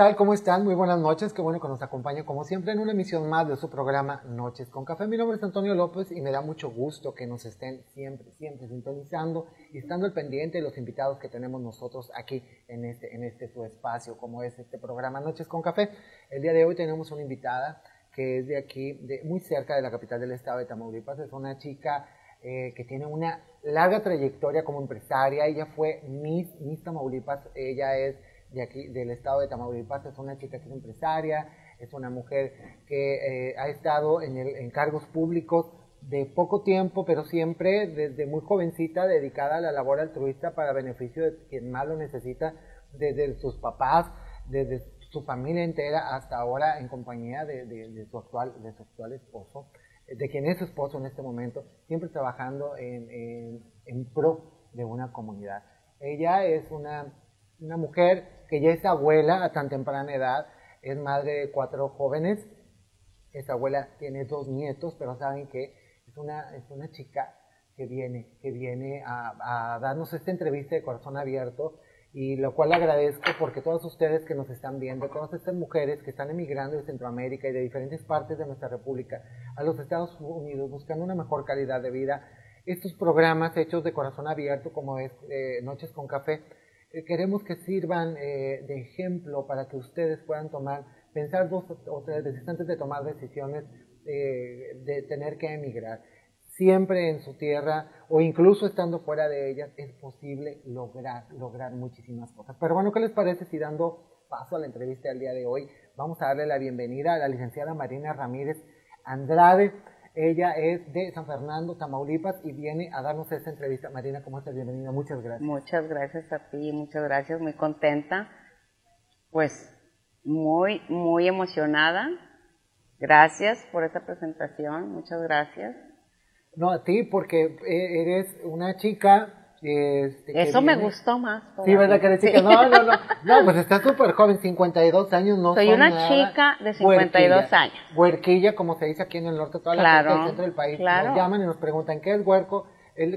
Hola, ¿qué tal? ¿Cómo están? Muy buenas noches. Qué bueno que nos acompañen como siempre en una emisión más de su programa Noches con Café. Mi nombre es Antonio López y me da mucho gusto que nos estén siempre, siempre sintonizando y estando al pendiente de los invitados que tenemos nosotros aquí en este, en este su espacio, como es este programa Noches con Café. El día de hoy tenemos una invitada que es de aquí, de, muy cerca de la capital del estado de Tamaulipas. Es una chica eh, que tiene una larga trayectoria como empresaria. Ella fue Miss, Miss Tamaulipas. Ella es de aquí, del estado de Tamaulipas, es una chica que es empresaria, es una mujer que eh, ha estado en, el, en cargos públicos de poco tiempo, pero siempre desde muy jovencita dedicada a la labor altruista para beneficio de quien más lo necesita, desde sus papás, desde su familia entera hasta ahora en compañía de, de, su, actual, de su actual esposo, de quien es su esposo en este momento, siempre trabajando en, en, en pro de una comunidad. Ella es una, una mujer que ya es abuela a tan temprana edad, es madre de cuatro jóvenes, esa abuela tiene dos nietos, pero saben que es una, es una chica que viene, que viene a, darnos esta entrevista de corazón abierto y lo cual agradezco porque todos ustedes que nos están viendo, todas estas mujeres que están emigrando de Centroamérica y de diferentes partes de nuestra república a los Estados Unidos buscando una mejor calidad de vida, estos programas hechos de corazón abierto como es eh, Noches con Café, queremos que sirvan eh, de ejemplo para que ustedes puedan tomar, pensar dos o tres veces antes de tomar decisiones eh, de tener que emigrar. Siempre en su tierra o incluso estando fuera de ella es posible lograr, lograr muchísimas cosas. Pero bueno, ¿qué les parece si dando paso a la entrevista del día de hoy vamos a darle la bienvenida a la licenciada Marina Ramírez Andrade? Ella es de San Fernando, Tamaulipas, y viene a darnos esta entrevista. Marina, ¿cómo estás? Bienvenida, muchas gracias. Muchas gracias a ti, muchas gracias, muy contenta. Pues muy, muy emocionada. Gracias por esta presentación, muchas gracias. No, a ti, porque e-, eres una chica este, Eso me gustó más. Sí, ¿verdad que eres chica? No, no, no. No, pues está súper joven, 52 años, no Soy una chica de 52 años. Huerquilla, como se dice aquí en el norte, toda la claro, del centro del país. Nos llaman y nos preguntan qué es huerco,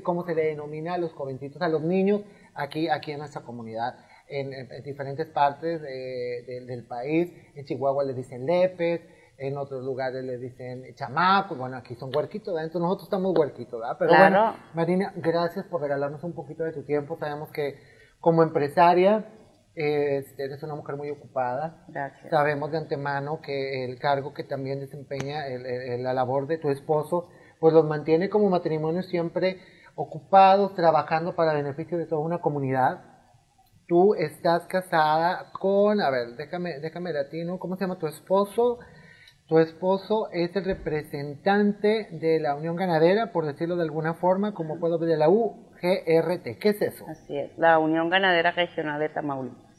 cómo se le denomina a los jovencitos, a los niños aquí, aquí en nuestra comunidad. En, diferentes partes del país. En Chihuahua les dicen lepes, en otros lugares le dicen chamaco, bueno, aquí son huerquitos, entonces nosotros estamos huerquitos, ¿verdad? Pero bueno, Marina, gracias por regalarnos un poquito de tu tiempo, sabemos que como empresaria este, eres una mujer muy ocupada, gracias. sabemos de antemano que el cargo que también desempeña la labor de tu esposo, pues los mantiene como matrimonio siempre ocupados, trabajando para el beneficio de toda una comunidad. Tú estás casada con, a ver, déjame, déjame latino, ¿cómo se llama tu esposo? Tu esposo es el representante de la Unión Ganadera, por decirlo de alguna forma, como puedo ver de la UGRT. ¿Qué es eso? Así es, la Unión Ganadera Regional de Tamaulipas.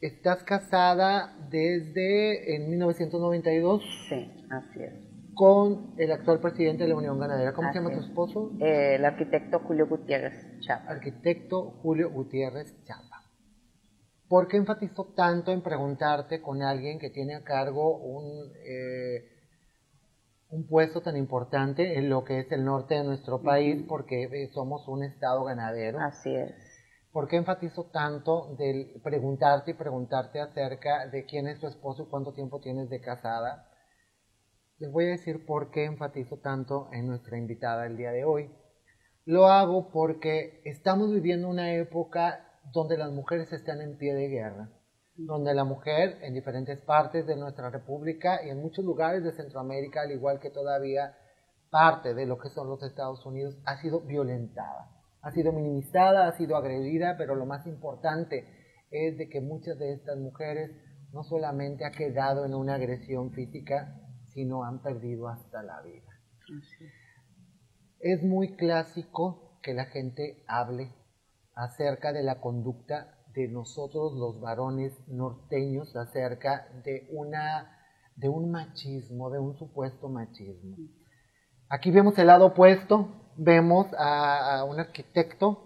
¿Estás casada desde en 1992? Sí, así es. Con el actual presidente de la Unión Ganadera. ¿Cómo se llama tu esposo? Eh, el arquitecto Julio Gutiérrez Chapa. Arquitecto Julio Gutiérrez Chapa. ¿Por qué enfatizo tanto en preguntarte con alguien que tiene a cargo un, eh, un puesto tan importante en lo que es el norte de nuestro país? Porque eh, somos un estado ganadero. Así es. ¿Por qué enfatizo tanto de preguntarte y preguntarte acerca de quién es tu esposo y cuánto tiempo tienes de casada? Les voy a decir por qué enfatizo tanto en nuestra invitada el día de hoy. Lo hago porque estamos viviendo una época donde las mujeres están en pie de guerra, donde la mujer en diferentes partes de nuestra república y en muchos lugares de Centroamérica, al igual que todavía parte de lo que son los Estados Unidos, ha sido violentada, ha sido minimizada, ha sido agredida, pero lo más importante es de que muchas de estas mujeres no solamente ha quedado en una agresión física, sino han perdido hasta la vida. Es muy clásico que la gente hable acerca de la conducta de nosotros los varones norteños acerca de una de un machismo, de un supuesto machismo. Aquí vemos el lado opuesto, vemos a, un arquitecto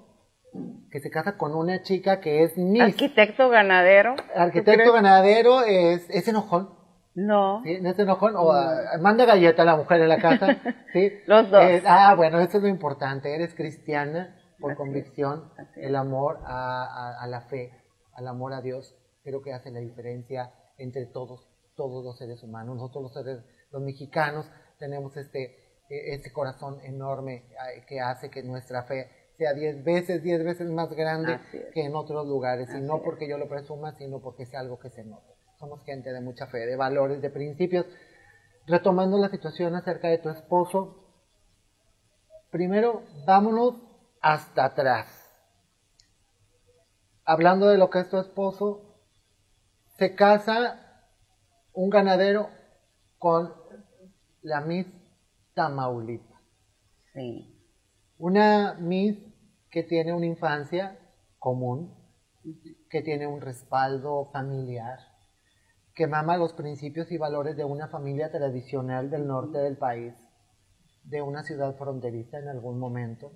que se casa con una chica que es Miss. Arquitecto ganadero. Arquitecto ganadero es, es enojón. No. ¿Sí? ¿No es enojón? O ah, manda galleta a la mujer en la casa. ¿sí? Los dos. ah, bueno, eso es lo importante. Eres cristiana por convicción, el amor a, la fe, al amor a Dios, creo que hace la diferencia entre todos, todos los seres humanos. Nosotros los seres, los mexicanos, tenemos este, e, este corazón enorme que hace que nuestra fe sea diez veces, diez veces más grande que en otros lugares. y no porque yo lo presuma, sino porque es algo que se nota. Somos gente de mucha fe, de valores, de principios. Retomando la situación acerca de tu esposo, primero vámonos hasta atrás. Hablando de lo que es tu esposo, se casa un ganadero con la Miss Tamaulipas. Sí. Una Miss que tiene una infancia común, que tiene un respaldo familiar, que mama los principios y valores de una familia tradicional del norte del país, de una ciudad fronteriza en algún momento,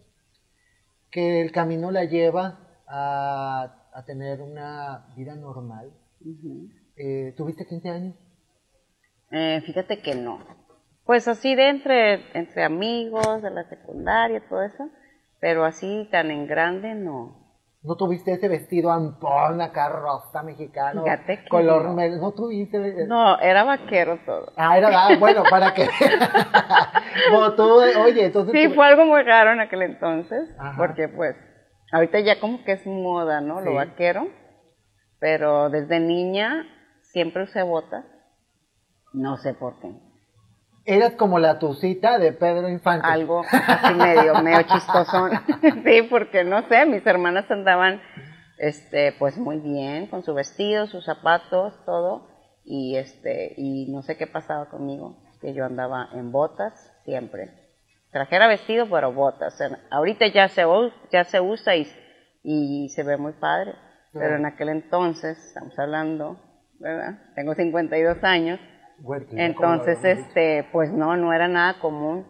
que el camino la lleva a, tener una vida normal. Eh, ¿Tuviste 15 años? Eh, fíjate que no. Pues así de entre, entre amigos, de la secundaria, todo eso, pero así tan en grande no. ¿No tuviste ese vestido ampón acá rosa mexicano? Fíjate que color no. ¿No tuviste? No, era vaquero todo. Ah, era, ah, bueno, para que... oye, entonces... Sí, fue algo muy raro en aquel entonces, porque pues, ahorita ya como que es moda, ¿no? Lo vaquero, pero desde niña siempre usé botas, no sé por qué. Eras como la tucita de Pedro Infante. Algo así medio, medio chistosón. sí, porque no sé, mis hermanas andaban, este, pues muy bien, con su vestido, sus zapatos, todo, y este, y no sé qué pasaba conmigo, que yo andaba en botas siempre. Trajera vestido, pero botas. ahorita ya se, ya se usa y, y se ve muy padre, pero en aquel entonces, estamos hablando, ¿verdad? Tengo 52 años, entonces, este, pues no, no era nada común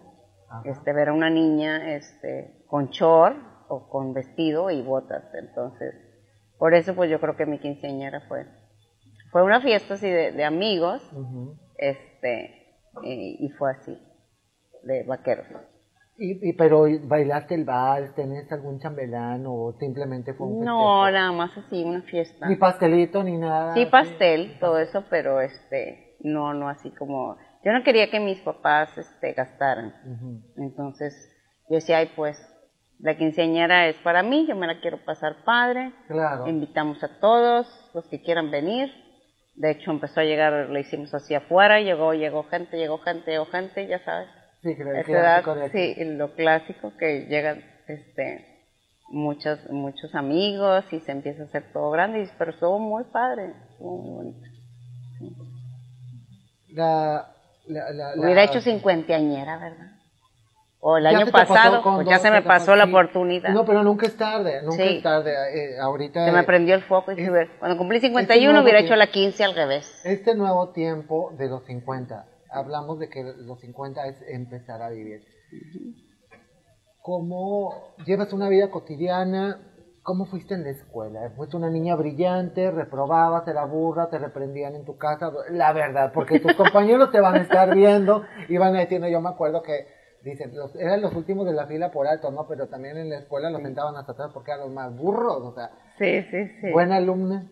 este, ver a una niña este, con short o con vestido y botas. Entonces, por eso pues yo creo que mi quinceañera fue, fue una fiesta así de, amigos, este, y, fue así, de vaqueros. Y, pero bailaste el vals, tenés algún chambelán o simplemente fue un No, nada más así, una fiesta. Ni pastelito ni nada. Sí, pastel, todo eso, pero este, no, no así como, yo no quería que mis papás este, gastaran. Entonces, yo decía, ay, pues, la quinceañera es para mí, yo me la quiero pasar padre. Claro. Invitamos a todos los que quieran venir. De hecho, empezó a llegar, lo hicimos así afuera, llegó, llegó gente, llegó gente, llegó gente, ya sabes. Sí, que sí, lo clásico que llegan, este, muchos, muchos amigos y se empieza a hacer todo grande, pero estuvo muy padre, estuvo muy bonito. La, Hubiera hecho cincuenteañera, ¿verdad? O el año pasado, pues ya se me pasó la oportunidad. No, pero nunca es tarde, nunca es tarde. Eh, ahorita. Se me prendió el foco y dije, cuando cumplí 51 este hubiera hecho la 15 al revés. Este nuevo tiempo de los 50, hablamos de que los 50 es empezar a vivir. ¿Cómo llevas una vida cotidiana? ¿Cómo fuiste en la escuela? ¿Fuiste una niña brillante, reprobabas, era burra, te reprendían en tu casa? La verdad, porque tus compañeros te van a estar viendo y van a decir, no, yo me acuerdo que, dicen, eran los últimos de la fila por alto, ¿no? Pero también en la escuela los sentaban hasta atrás porque eran los más burros, o sea. Sí, sí, sí. ¿Buena alumna?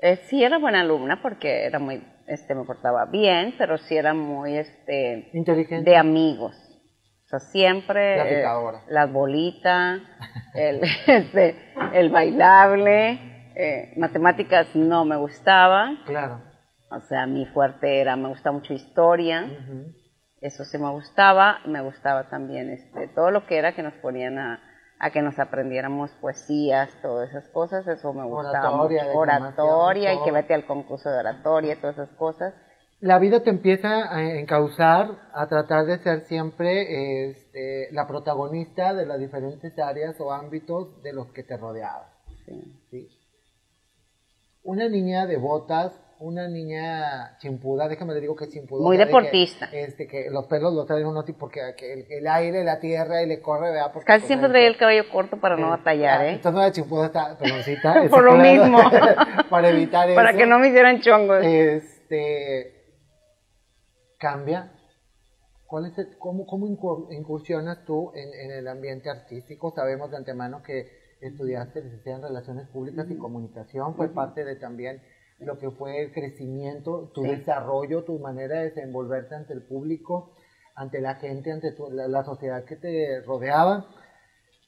Eh, sí, era buena alumna porque era muy, este, me portaba bien, pero sí era muy, este... Inteligente. De amigos. O sea, siempre eh, la bolita, el, este, el bailable, eh, matemáticas no me gustaba. Claro. O sea, mi fuerte era, me gusta mucho historia, eso sí me gustaba, me gustaba también este, todo lo que era que nos ponían a, a que nos aprendiéramos poesías, todas esas cosas, eso me gustaba oratoria, mucho. Oratoria, y que vete al concurso de oratoria, todas esas cosas la vida te empieza a encauzar a tratar de ser siempre este, la protagonista de las diferentes áreas o ámbitos de los que te rodeaban. Sí. Una niña de botas, una niña chimpuda, déjame le digo que chimpuda. Muy deportista. este, que los pelos los traen uno porque el, aire, la tierra y le corre, vea. Casi pues, siempre trae el cabello corto para no batallar, ¿eh? Entonces la chimpuda está peloncita. Por lo mismo. para evitar eso. Para que no me hicieran chongos. Este cambia? ¿Cuál es cómo, ¿Cómo incursionas tú en, el ambiente artístico? Sabemos de antemano que estudiaste licenciada en Relaciones Públicas y Comunicación, fue parte de también lo que fue el crecimiento, tu desarrollo, tu manera de desenvolverte ante el público, ante la gente, ante la, sociedad que te rodeaba,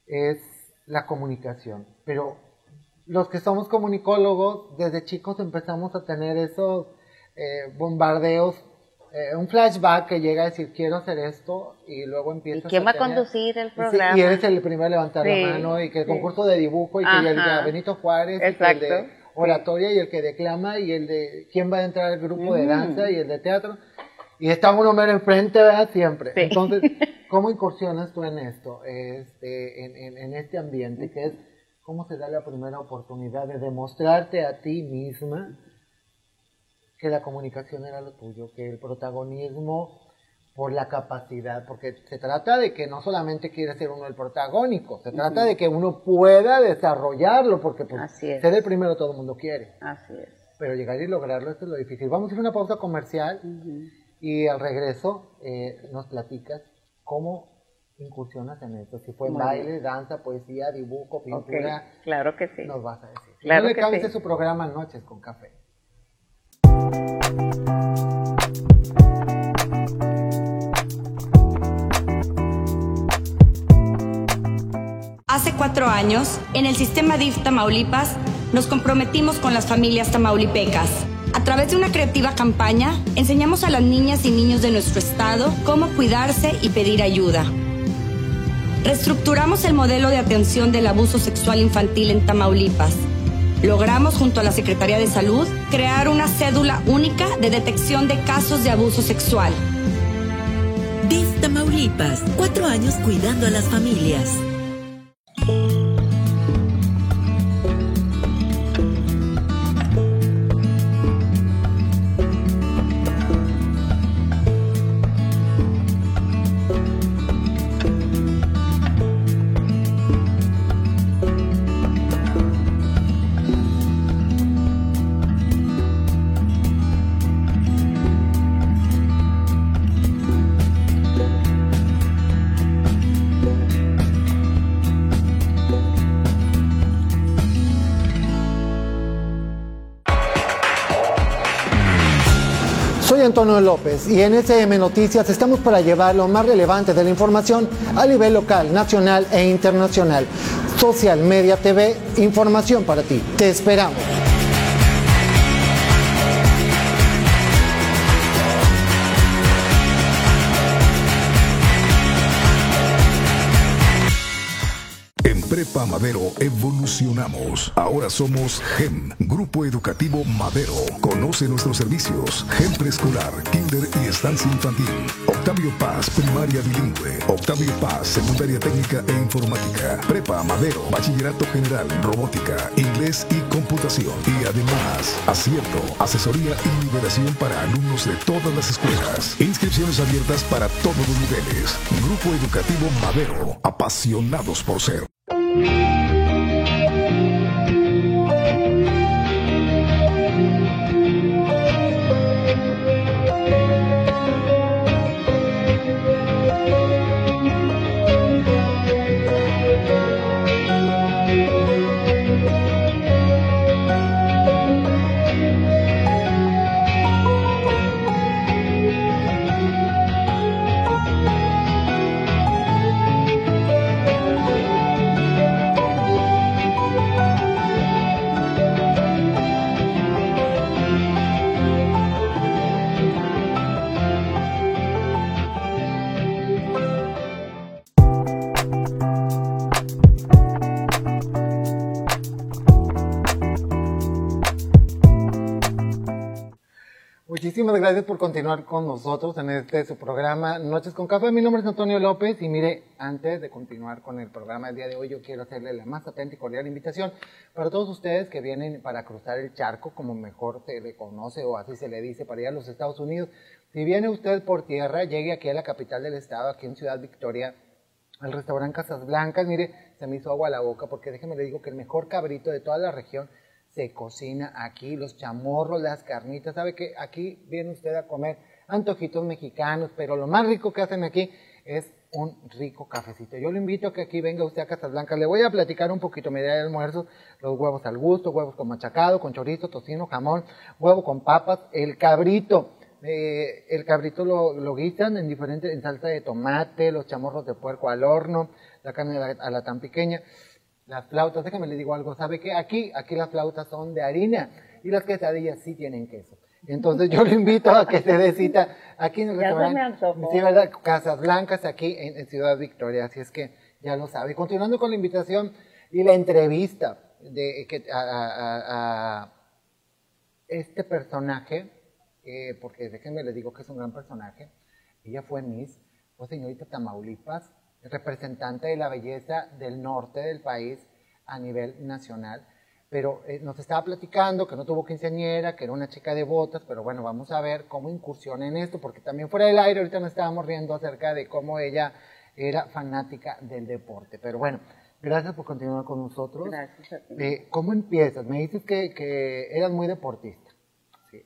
es la comunicación. Pero los que somos comunicólogos, desde chicos empezamos a tener esos eh, bombardeos eh, un flashback que llega a decir quiero hacer esto y luego empieza ¿Y quién va a conducir el programa? y eres el primero a levantar la mano y que el concurso de dibujo y que el de Benito Juárez y el de oratoria y el que declama y el de quién va a entrar al grupo de mm. danza y el de teatro y está uno mero enfrente, ¿verdad? Siempre. Entonces, ¿cómo incursionas tú en esto, este, en, en este ambiente? que es cómo se da la primera oportunidad de demostrarte a ti misma que la comunicación era lo tuyo, que el protagonismo por la capacidad, porque se trata de que no solamente quiere ser uno el protagónico, se trata de que uno pueda desarrollarlo, porque pues, ser el primero todo el mundo quiere. Así es. Pero llegar y lograrlo esto es lo difícil. Vamos a hacer una pausa comercial y al regreso eh, nos platicas cómo incursionas en esto, si fue baile, danza, poesía, dibujo, pintura. Claro que sí. Nos vas a decir. Claro no que sí. su programa Noches con Café. Hace cuatro años, en el sistema DIF Tamaulipas, nos comprometimos con las familias tamaulipecas. A través de una creativa campaña, enseñamos a las niñas y niños de nuestro estado cómo cuidarse y pedir ayuda. Reestructuramos el modelo de atención del abuso sexual infantil en Tamaulipas logramos junto a la Secretaría de Salud crear una cédula única de detección de casos de abuso sexual. DIF Tamaulipas, cuatro años cuidando a las familias. López y en SM Noticias estamos para llevar lo más relevante de la información a nivel local, nacional e internacional. Social Media TV, información para ti. Te esperamos. Madero evolucionamos. Ahora somos GEM, Grupo Educativo Madero. Conoce nuestros servicios. GEM Preescolar, Kinder y Estancia Infantil. Octavio Paz, Primaria Bilingüe. Octavio Paz, Secundaria Técnica e Informática. Prepa Madero, Bachillerato General, Robótica, Inglés y Computación. Y además, acierto, asesoría y liberación para alumnos de todas las escuelas. Inscripciones abiertas para todos los niveles. Grupo Educativo Madero, apasionados por ser. Muchísimas gracias por continuar con nosotros en este su programa Noches con Café. Mi nombre es Antonio López y mire, antes de continuar con el programa del día de hoy, yo quiero hacerle la más atenta y cordial invitación para todos ustedes que vienen para cruzar el charco, como mejor se le conoce o así se le dice, para ir a los Estados Unidos. Si viene usted por tierra, llegue aquí a la capital del estado, aquí en Ciudad Victoria, al restaurante Casas Blancas. Mire, se me hizo agua a la boca porque déjeme le digo que el mejor cabrito de toda la región se cocina aquí, los chamorros, las carnitas, sabe que aquí viene usted a comer antojitos mexicanos, pero lo más rico que hacen aquí es un rico cafecito. Yo lo invito a que aquí venga usted a Casablanca. Le voy a platicar un poquito mi idea de almuerzo. Los huevos al gusto, huevos con machacado, con chorizo, tocino, jamón, huevo con papas, el cabrito. Eh, el cabrito lo, lo guisan en diferentes, en salsa de tomate, los chamorros de puerco al horno, la carne a la, a la tan pequeña. Las flautas, déjame le digo algo, ¿sabe qué? Aquí, aquí las flautas son de harina y las quesadillas sí tienen queso. Entonces yo le invito a que se dé cita aquí en el restaurante. Sí, ¿verdad? Casas Blancas aquí en, en Ciudad Victoria, así es que ya lo sabe. Continuando con la invitación y la entrevista de que a, a- a- este personaje, eh, porque déjenme le digo que es un gran personaje. Ella fue Miss, fue señorita Tamaulipas, representante de la belleza del norte del país a nivel nacional. Pero eh, nos estaba platicando que no tuvo quinceañera, que era una chica de botas, pero bueno, vamos a ver cómo incursiona en esto, porque también fuera del aire ahorita nos estábamos riendo acerca de cómo ella era fanática del deporte. Pero bueno, gracias por continuar con nosotros. Gracias a ti. Eh, ¿Cómo empiezas? Me dices que, que eras muy deportista. ¿sí?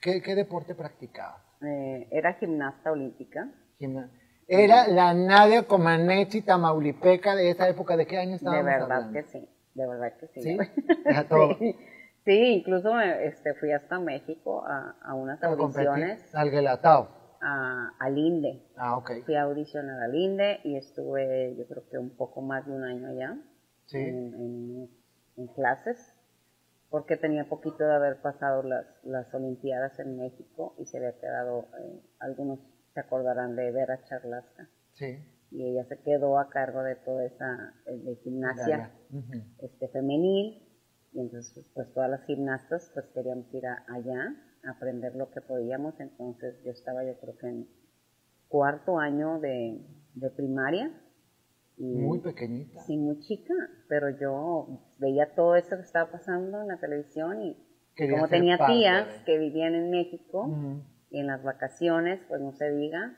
¿Qué, qué deporte practicabas? Eh, era gimnasta olímpica. Era la Nadia Comaneci Tamaulipeca de esa época. ¿De qué año De estábamos verdad hablando? que sí, de verdad que sí. ¿Sí? Sí, sí, incluso este, fui hasta México a, a unas competir. audiciones Al Guelatao. a, al INDE. Ah, ok. Fui a audicionar al INDE y estuve yo creo que un poco más de un año allá Sí. en, en- en clases porque tenía poquito de haber pasado las, las Olimpiadas en México y se había quedado, eh, algunos se acordarán de Vera Charlasca Sí. y ella se quedó a cargo de toda esa eh, de gimnasia este femenil y entonces pues, todas las gimnastas pues queríamos ir a- allá a aprender lo que podíamos entonces yo estaba yo creo que en cuarto año de, de primaria y Muy pequeñita. sí muy chica pero yo veía todo eso que estaba pasando en la televisión y como tenía tías de- que vivían en México Ujú. Y en las vacaciones, pues no se diga,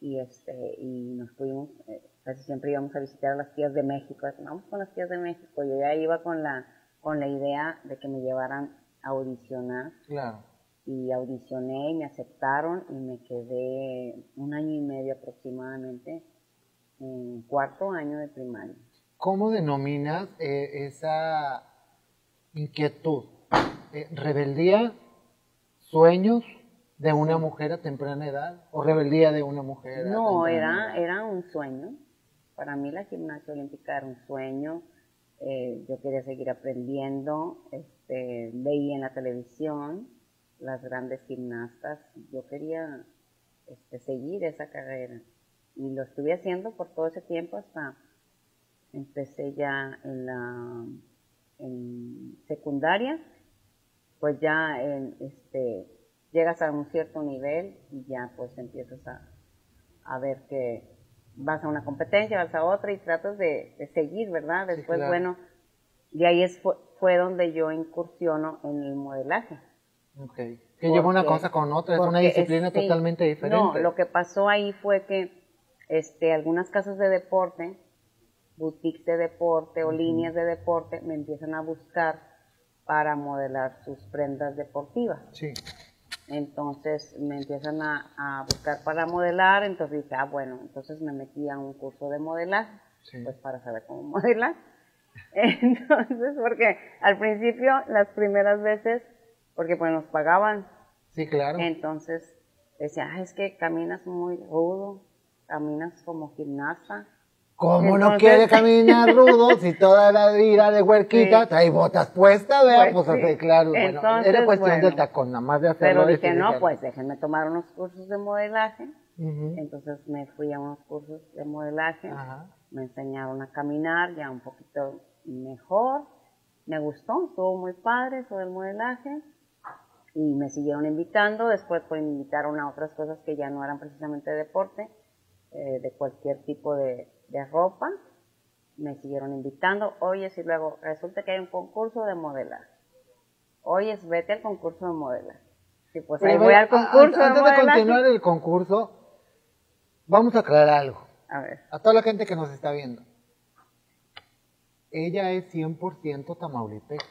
y este, y nos fuimos, eh, casi siempre íbamos a visitar a las tías de México, vamos con las tías de México, yo ya iba con la, con la idea de que me llevaran a audicionar, Claro. y audicioné y me aceptaron y me quedé un año y medio aproximadamente en cuarto año de primaria. ¿Cómo denominas eh, esa inquietud? Eh, ¿Rebeldía, sueños de una mujer a temprana edad? ¿O rebeldía de una mujer? No, era, edad? era un sueño. Para mí la gimnasia olímpica era un sueño. Eh, yo quería seguir aprendiendo. Este, veía en la televisión las grandes gimnastas. Yo quería este, seguir esa carrera. Y lo estuve haciendo por todo ese tiempo hasta empecé ya en la en secundaria. Pues ya en, este, llegas a un cierto nivel y ya pues empiezas a, a ver que vas a una competencia, vas a otra y tratas de, de seguir, ¿verdad? Sí, Después, claro. bueno, de ahí es, fue, fue donde yo incursiono en el modelaje. Ok. Que lleva una cosa con otra, es una disciplina totalmente diferente. No, lo que pasó ahí fue que este, algunas casas de deporte, boutiques de deporte o líneas de deporte me empiezan a buscar para modelar sus prendas deportivas. Sí. Entonces me empiezan a, a buscar para modelar, entonces dije, ah, bueno, entonces me metí a un curso de modelaje, Sí. pues para saber cómo modelar. Entonces, porque al principio, las primeras veces, porque pues nos pagaban, Sí, claro. entonces decía, ah, es que caminas muy rudo, caminas como gimnasta. ¿Cómo no Entonces- quiere caminar rudo si toda la vida de huerquita Sí. trae botas puestas, vea? Pues, Pues sí. así, claro. Bueno, era cuestión bueno. del tacón, nada más de hacerlo. Pero dije, no, pues déjenme tomar unos cursos de modelaje. Entonces me fui a unos cursos de modelaje. Ajá. me enseñaron a caminar ya un poquito mejor, me gustó, estuvo muy padre eso del modelaje y me siguieron invitando, después pues me invitaron a otras cosas que ya no eran precisamente deporte, eh, de cualquier tipo de, de ropa, me siguieron invitando, oye, si luego resulta que hay un concurso de modelaje, oye, vete al concurso de modelaje. Sí, pues ahí voy al concurso de Antes de continuar el concurso, vamos a aclarar algo. A ver, A toda la gente que nos está viendo. Ella es 100% tamaulipeca.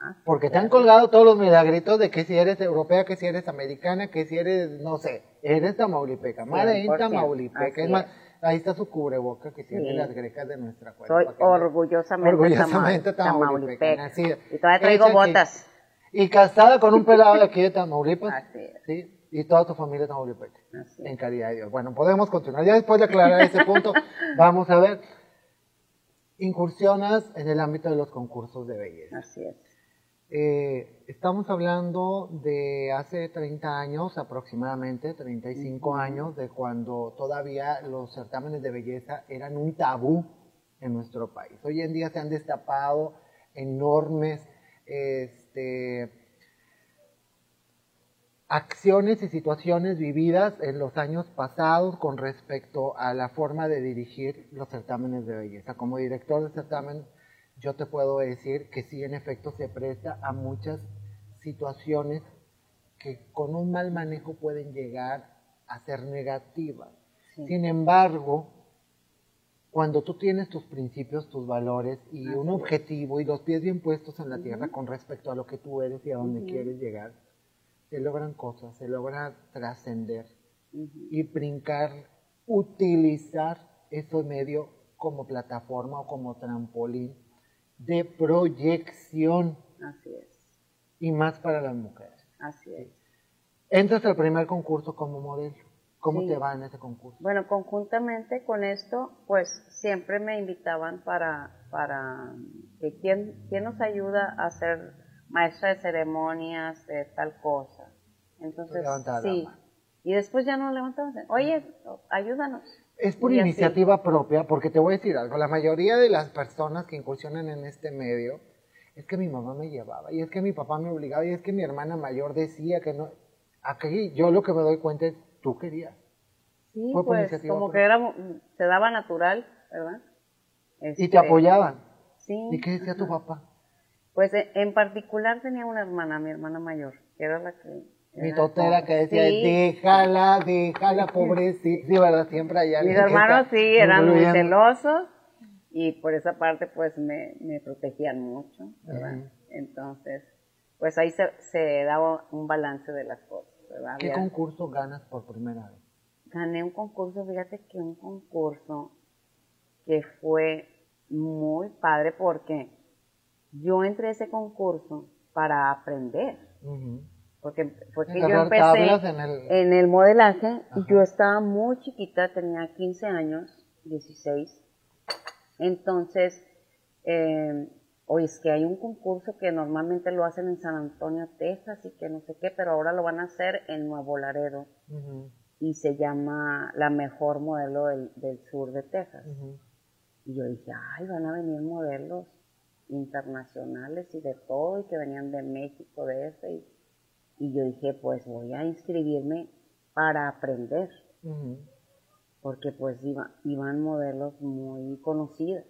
ah, Porque te han colgado todos los milagritos de que si eres europea, que si eres americana, que si eres, no sé, eres tamaulipeca. Madre en 100%, Tamaulipeca. Es más. Ahí está su cubreboca que tiene Sí. las grecas de nuestra cuerda. Soy orgullosamente, Orgullosamente tama- tamaulipeca. Y todavía traigo botas. Y casada con un pelado de aquí de Tamaulipas. Así es. Sí, y toda tu familia tamaulipeca. Así es. En caridad de Dios. Bueno, podemos continuar. Ya después de aclarar ese punto, vamos a ver. Incursionas en el ámbito de los concursos de belleza. Así es. Eh, estamos hablando de hace 30 años aproximadamente, 35 años, de cuando todavía los certámenes de belleza eran un tabú en nuestro país. Hoy en día se han destapado enormes este, acciones y situaciones vividas en los años pasados con respecto a la forma de dirigir los certámenes de belleza. Como director de certamen, yo te puedo decir que sí, en efecto, se presta a muchas situaciones que con un mal manejo pueden llegar a ser negativas. Sí. Sin embargo, cuando tú tienes tus principios, tus valores y Así un objetivo y los pies bien puestos en la tierra con respecto a lo que tú eres y a dónde quieres llegar, se logran cosas, se logra trascender y brincar, utilizar ese medio como plataforma o como trampolín de proyección Así es. y más para las mujeres. Así es. Entras al primer concurso como modelo. ¿Cómo Sí. te va en ese concurso? Bueno, conjuntamente con esto, pues siempre me invitaban para, para que quién, quién nos ayuda a ser maestra de ceremonias, de tal cosa. Entonces, la sí. Y después ya no levantaban. Oye, ayúdanos. Es por Y así. iniciativa propia, porque te voy a decir algo, la mayoría de las personas que incursionan en este medio, es que mi mamá me llevaba, y es que mi papá me obligaba, y es que mi hermana mayor decía que no. Aquí yo lo que me doy cuenta es, tú querías. Sí, Fue pues como propia. que era, se daba natural, ¿verdad? Y Este, te apoyaban. Sí. ¿Y qué decía tu papá? Pues eh, en particular tenía una hermana, mi hermana mayor, que era la que... Mi era totera que decía, Sí, déjala, déjala, pobrecita. Sí, ¿verdad? Siempre alguien Mis hermanos está sí eran muy incluyendo. celosos y por esa parte pues me, me protegían mucho, ¿verdad? Entonces, pues ahí se, se daba un balance de las cosas, ¿verdad? ¿Qué Había- concurso ganas por primera vez? gané un concurso, fíjate que un concurso que fue muy padre porque yo entré a ese concurso para aprender. Porque fue que yo empecé en el- en el modelaje Ajá. y yo estaba muy chiquita, tenía 15 años, 16. Entonces, eh, oye, es que hay un concurso que normalmente lo hacen en San Antonio, Texas y que no sé qué, pero ahora lo van a hacer en Nuevo Laredo y se llama la mejor modelo del, del sur de Texas. Y yo dije, ay, van a venir modelos internacionales y de todo, y que venían de México, de ese. Y, y yo dije, pues voy a inscribirme para aprender, Ujú, porque pues iba- iban modelos muy conocidas.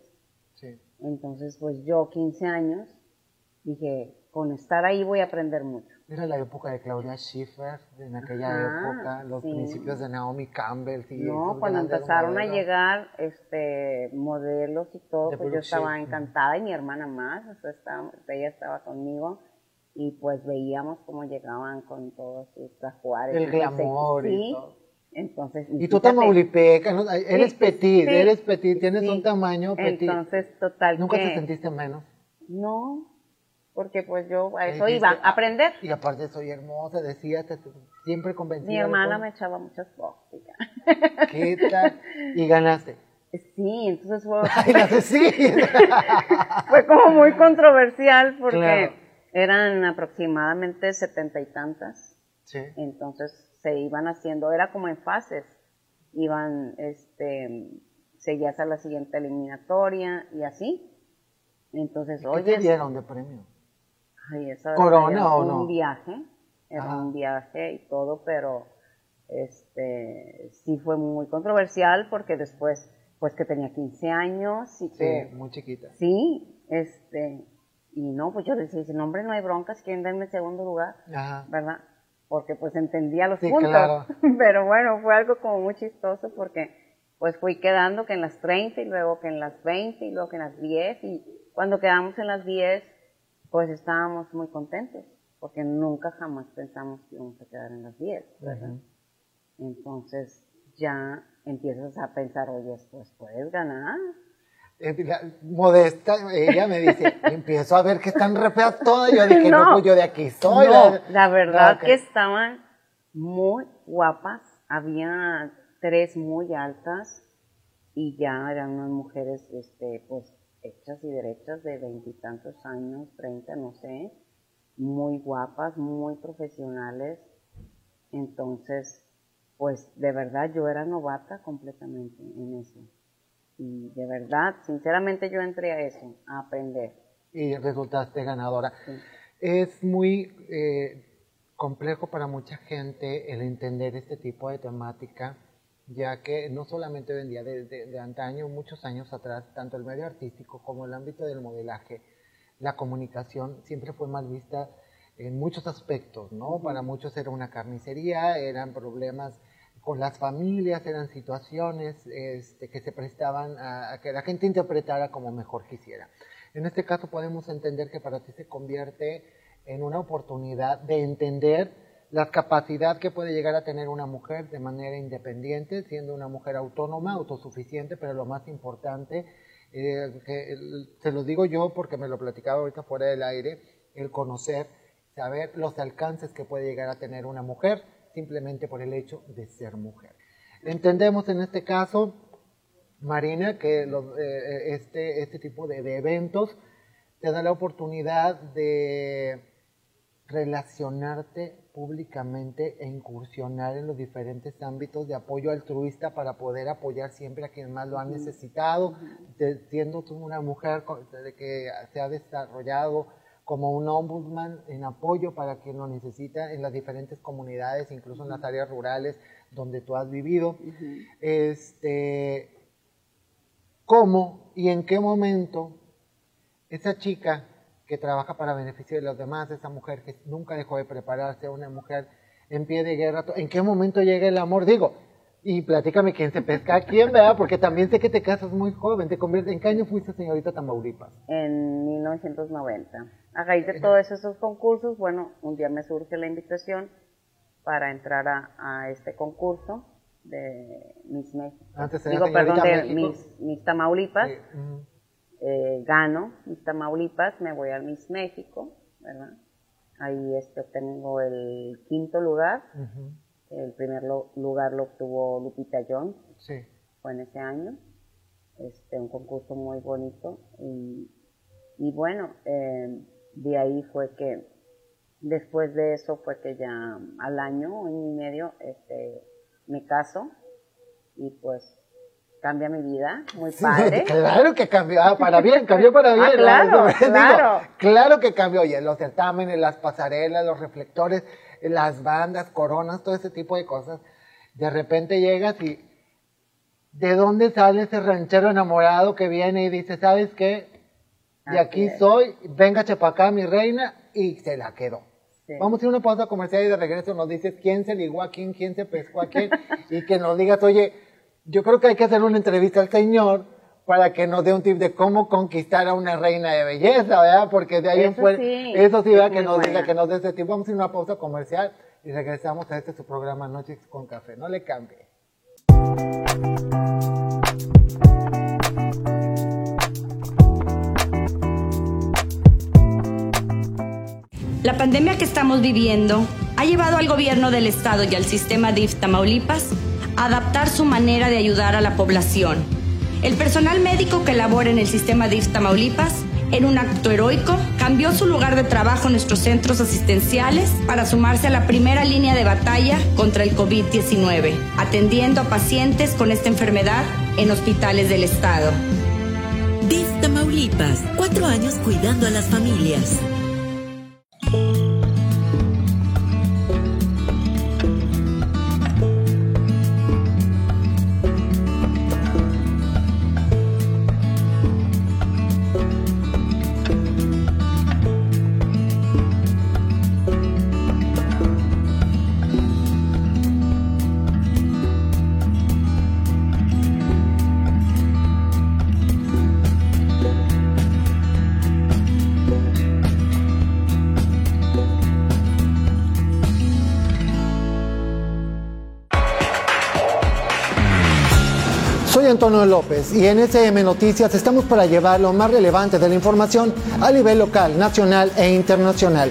Sí. Entonces, pues yo, 15 años, dije, con estar ahí voy a aprender mucho. Era la época de Claudia Schiffer, en aquella Ajá, época, los sí. principios de Naomi Campbell. No, cuando empezaron a llegar este modelos y todo, De pues yo estaba encantada y mi hermana más, o sea, estaba- ella estaba conmigo y pues veíamos cómo llegaban con todos sus ajuares. El y sus glamour y sí. todo. Entonces, Y tú tamaulipeca, ¿no? eres Sí, petit, sí, eres petit, tienes un tamaño petit. Entonces, total ¿Nunca que te sentiste menos? no, porque pues yo a eso iba a aprender. Y aparte soy hermosa, decías, te- siempre convencida. Mi hermana me echaba muchas tóxicas. ¿Qué tal? Y ganaste. Sí, entonces fue, Ay, de sí. fue como muy controversial porque Claro. Eran aproximadamente setenta y tantas. sí. Entonces se iban haciendo, era como en fases. Iban, este, seguías a la siguiente eliminatoria y así. Entonces, ¿Qué oye, te dieron de premio? ay, esa ¿Corona era o un no? viaje, era Ajá. un viaje y todo, pero este, sí fue muy controversial porque después, pues que tenía 15 años y que Sí, muy chiquita. Sí, este, y no, pues yo decía, no hombre, no hay broncas, quieren darme segundo lugar, Ajá. ¿verdad? Porque pues entendía los Sí, puntos, claro. pero bueno, fue algo como muy chistoso porque pues fui quedando que en las 30 y luego que en las 20 y luego que en las 10 y cuando quedamos en las 10 pues estábamos muy contentos porque nunca jamás pensamos que íbamos a quedar en las 10, ¿verdad? Ujú. Entonces ya empiezas a pensar, oye, pues puedes ganar. Eh, la- Modesta, ella me dice, empiezo a ver que están re feas todas. Yo dije, no, No. pues yo de aquí soy. la verdad que estaban muy guapas. Había tres muy altas y ya eran unas mujeres, este, pues, hechas y derechas de veintitantos años, treinta, no sé, muy guapas, muy profesionales. Entonces, pues, de verdad yo era novata completamente en eso. Y de verdad, sinceramente yo entré a eso, a aprender. y resultaste ganadora. Sí. Es muy eh, complejo para mucha gente el entender este tipo de temática, ya que no solamente hoy en día, desde de antaño, muchos años atrás, tanto el medio artístico como el ámbito del modelaje, la comunicación siempre fue mal vista en muchos aspectos, ¿no? Para muchos era una carnicería, eran problemas con las familias, eran situaciones este, que se prestaban a, que la gente interpretara como mejor quisiera. En este caso podemos entender que para ti se convierte en una oportunidad de entender la capacidad que puede llegar a tener una mujer de manera independiente, siendo una mujer autónoma, autosuficiente, pero lo más importante, eh, que se lo digo yo porque me lo platicaba ahorita fuera del aire, el conocer, saber los alcances que puede llegar a tener una mujer simplemente por el hecho de ser mujer. Entendemos en este caso, Marina, que los- eh, este, este tipo de, de eventos te da la oportunidad de relacionarte públicamente e incursionar en los diferentes ámbitos de apoyo altruista para poder apoyar siempre a quienes más lo han necesitado, de- siendo tú una mujer de que se ha desarrollado como un ombudsman en apoyo para quien lo necesita en las diferentes comunidades, incluso en las áreas rurales donde tú has vivido. Este, ¿Cómo y en qué momento esa chica que trabaja para beneficio de los demás, esa mujer que nunca dejó de prepararse, una mujer en pie de guerra, ¿en qué momento llega el amor? Digo, y platícame quién se pesca a quién, ¿verdad? Porque también sé que te casas muy joven, te conviertes, ¿en qué año fuiste señorita Tamaulipas? en 1990. A raíz de todos esos concursos, bueno, un día me surge la invitación para entrar a, a este concurso de Miss México. Antes Digo, perdón, de México. Miss, Miss Tamaulipas. Sí. Eh, gano Miss Tamaulipas, me voy a Miss México, ¿verdad? Ahí este, obtengo el quinto lugar. El primer lo- lugar lo obtuvo Lupita Jones, Sí. fue en ese año. Este, un concurso muy bonito. Y, y bueno, eh, de ahí fue que, después de eso fue que ya al año, año y medio, este, me caso y pues cambia mi vida, muy padre. Claro que cambió, ah, para bien, cambió para bien. Ah, claro, ¿no? Digo, claro. claro que cambió, oye, los certámenes, las pasarelas, los reflectores, las bandas, coronas, todo ese tipo de cosas. De repente llegas y ¿de dónde sale ese ranchero enamorado que viene y dice, ¿sabes qué? Así aquí es. soy, venga chepacá mi reina, y se la quedó. Sí. Vamos a ir a una pausa comercial y de regreso nos dices quién se ligó a quién, quién se pescó a quién, y que nos digas, oye, yo creo que hay que hacer una entrevista al señor para que nos dé un tip de cómo conquistar a una reina de belleza, ¿verdad? Porque de ahí en fuera, sí, eso sí, ¿verdad? es Que nos diga, que nos dé ese tip. Vamos a ir a una pausa comercial y regresamos a este su programa Noches con Café. No le cambie. La pandemia que estamos viviendo ha llevado al gobierno del estado y al sistema DIF Tamaulipas a adaptar su manera de ayudar a la población. El personal médico que labora en el sistema DIF Tamaulipas, en un acto heroico, cambió su lugar de trabajo en nuestros centros asistenciales para sumarse a la primera línea de batalla contra el COVID-19, atendiendo a pacientes con esta enfermedad en hospitales del estado. DIF Tamaulipas, cuatro años cuidando a las familias. Bye. Soy Antonio López y en SM Noticias estamos para llevar lo más relevante de la información a nivel local, nacional e internacional.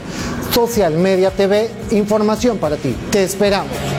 Social Media TV, información para ti. Te esperamos.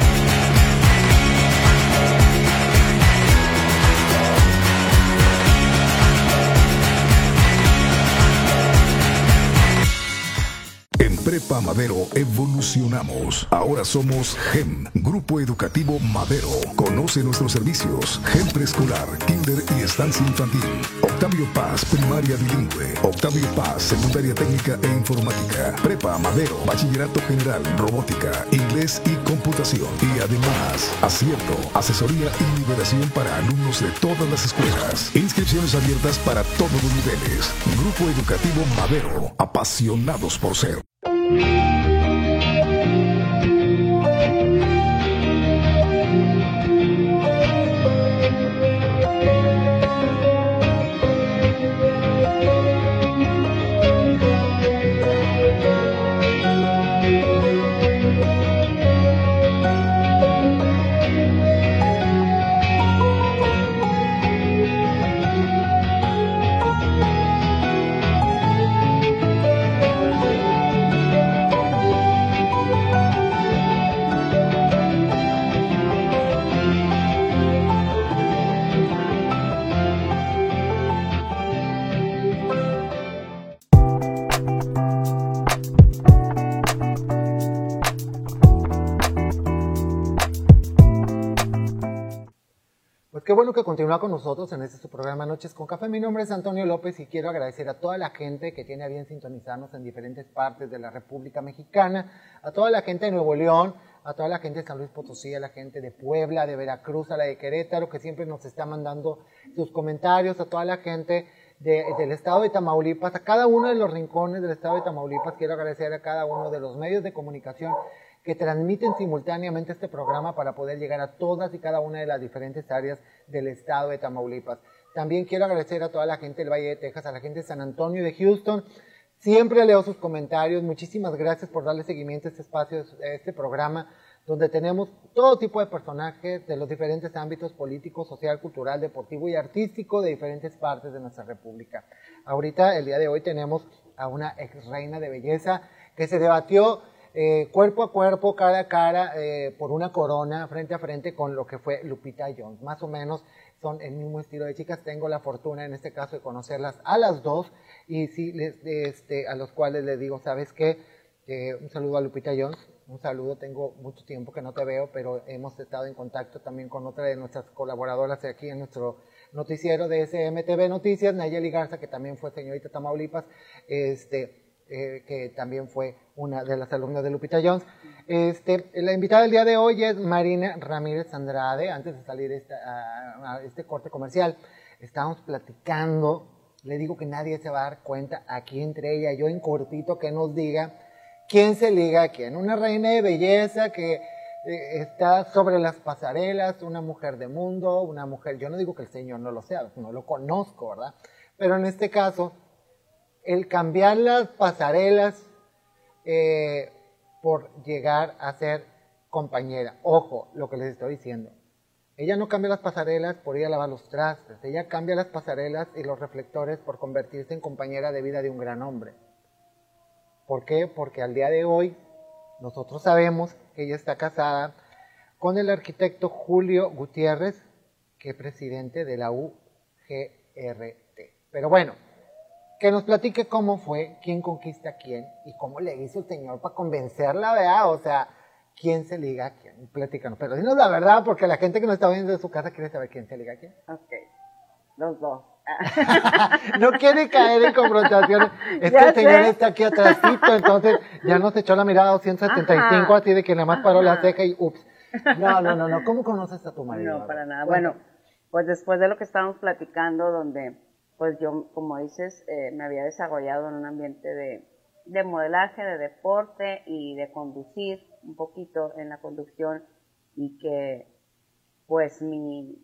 Prepa Madero evolucionamos. Ahora somos GEM, Grupo Educativo Madero. Conoce nuestros servicios. GEM Preescolar, Kinder y Estancia Infantil. Octavio Paz, Primaria Bilingüe. Octavio Paz, Secundaria Técnica e Informática. Prepa Madero, Bachillerato General, Robótica, Inglés y Computación. Y además, acierto, asesoría y liberación para alumnos de todas las escuelas. Inscripciones abiertas para todos los niveles. Grupo Educativo Madero, apasionados por ser. Thank you. Qué bueno que continúa con nosotros en este su programa Noches con Café. Mi nombre es Antonio López y quiero agradecer a toda la gente que tiene a bien sintonizarnos en diferentes partes de la República Mexicana, a toda la gente de Nuevo León, a toda la gente de San Luis Potosí, a la gente de Puebla, de Veracruz, a la de Querétaro, que siempre nos está mandando sus comentarios, a toda la gente del estado de Tamaulipas, a cada uno de los rincones del estado de Tamaulipas. Quiero agradecer a cada uno de los medios de comunicación que transmiten simultáneamente este programa para poder llegar a todas y cada una de las diferentes áreas del estado de Tamaulipas. También quiero agradecer a toda la gente del Valle de Texas, a la gente de San Antonio y de Houston. Siempre leo sus comentarios. Muchísimas gracias por darle seguimiento a este espacio, a este programa, donde tenemos todo tipo de personajes de los diferentes ámbitos político, social, cultural, deportivo y artístico de diferentes partes de nuestra república. Ahorita, el día de hoy, tenemos a una ex reina de belleza que se debatió eh, cuerpo a cuerpo, cara a cara, eh, por una corona, frente a frente con lo que fue Lupita Jones. Más o menos son el mismo estilo de chicas. Tengo la fortuna en este caso de conocerlas a las dos y sí, este, a los cuales les digo, ¿sabes qué? un saludo a Lupita Jones, un saludo, tengo mucho tiempo que no te veo, pero hemos estado en contacto también con otra de nuestras colaboradoras de aquí en nuestro noticiero de SMTV Noticias, Nayeli Garza, que también fue señorita Tamaulipas, este, eh, que también fue una de las alumnas de Lupita Jones. Este, la invitada del día de hoy es Marina Ramírez Andrade. Antes de salir a, este corte comercial, estábamos platicando. Le digo que nadie se va a dar cuenta aquí entre ella yo en cortito que nos diga quién se liga a quién. Una reina de belleza que eh, está sobre las pasarelas, una mujer de mundo, una mujer, yo no digo que el Señor no lo sea, no lo conozco, ¿verdad? Pero en este caso, el cambiar las pasarelas eh, por llegar a ser compañera. Ojo, lo que les estoy diciendo. Ella no cambia las pasarelas por ir a lavar los trastes. Ella cambia las pasarelas y los reflectores por convertirse en compañera de vida de un gran hombre. ¿Por qué? Porque al día de hoy nosotros sabemos que ella está casada con el arquitecto Julio Gutiérrez, que es presidente de la UGRT. Pero bueno, que nos platique cómo fue, quién conquista a quién y cómo le hizo el Señor para convencerla, ¿verdad? O sea, quién se liga a quién. Platícanos. Pero dinos la verdad, porque la gente que nos está viendo de su casa quiere saber quién se liga a quién. Ok. Los dos. no quiere caer en confrontaciones. Es que el Señor está aquí atrásito, entonces ya nos echó la mirada a 275, así de que nada más paró la ceja y ups. No, no, no, no. ¿Cómo conoces a tu marido? No, para nada. Bueno, pues después de lo que estábamos platicando, donde pues yo, como dices, eh, me había desarrollado en un ambiente de, de, modelaje, de deporte y de conducir un poquito en la conducción y que pues mi,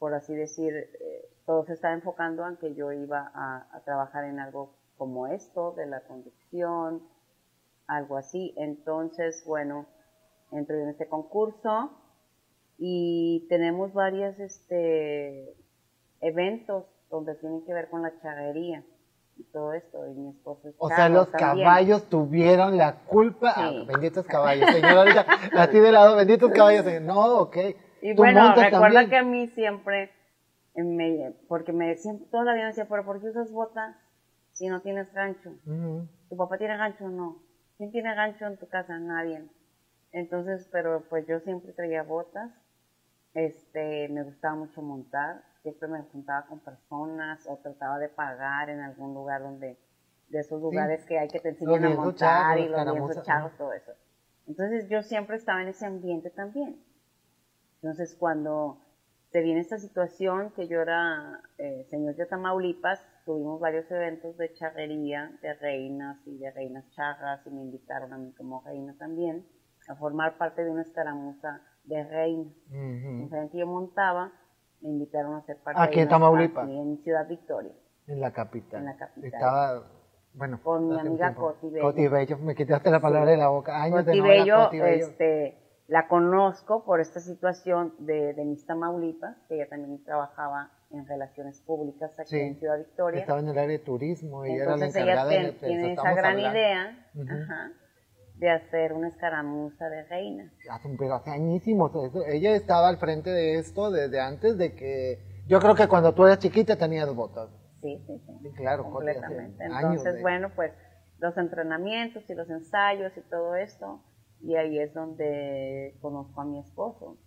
por así decir, eh, todo se estaba enfocando en que yo iba a, a, trabajar en algo como esto, de la conducción, algo así. Entonces, bueno, entré en este concurso y tenemos varias, este, eventos donde tienen que ver con la charrería y todo esto, y mi esposo es O sea, los también. caballos tuvieron la culpa. Sí. Ah, benditos caballos, señor. Ahorita, así de lado, benditos caballos. No, ok. Y Tú bueno, recuerda también. que a mí siempre, me, porque me decían, todavía me decía, pero ¿por qué usas botas si no tienes gancho? ¿Tu papá tiene gancho o no? ¿Quién tiene gancho en tu casa? Nadie. Entonces, pero pues yo siempre traía botas, este, me gustaba mucho montar, siempre me juntaba con personas o trataba de pagar en algún lugar donde, de esos lugares que hay que te enseñan a montar y los charros, ajá. todo eso. Entonces yo siempre estaba en ese ambiente también. Entonces cuando se viene esta situación que yo era eh, señor de Tamaulipas, tuvimos varios eventos de charrería, de reinas y de reinas charras, y me invitaron a mí como reina también a formar parte de una escaramuza de reinas. Ujú. En que yo montaba, me invitaron a ser parte Aquí de en Tamaulipas. en Ciudad Victoria. En la capital. En la capital. Estaba, bueno. Con mi amiga tiempo. Coti Bello. Coti Bello, me quitaste la palabra de la boca. Años de Coti no este, la conozco por esta situación de, de Miss Tamaulipas, que ella también trabajaba en relaciones públicas aquí Sí. en Ciudad Victoria. Estaba en el área de turismo y era la Entonces ella encargada de tiene, esa gran hablando. idea Ujú. ajá, de hacer una escaramuza de un- pero hace añísimos. eso- Ella estaba al frente de esto desde antes de que. Yo creo que cuando tú eras chiquita tenías botas. Sí, sí, sí. Sí, claro, completamente. Entonces, de- bueno, pues los entrenamientos y los ensayos y todo esto, y ahí es donde conozco a mi esposo.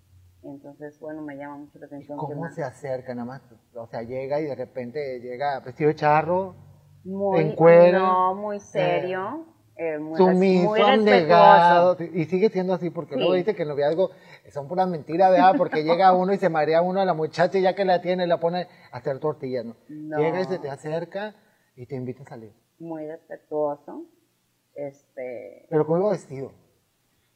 Entonces, bueno, me llama mucho la atención. ¿Cómo se acerca nada más? O sea, llega y de repente llega vestido de charro, muy, en cuero, no, muy serio, eh, muy, sumiso, muy respetuoso. y sigue siendo así, porque Sí. luego dice que el noviazgo son puras mentiras, ¿verdad? Porque llega uno y se marea uno a la muchacha y ya que la tiene la pone a hacer tortillas, ¿no? No. Llega y se te acerca y te invita a salir. muy respetuoso. Este, Pero ¿cómo iba vestido?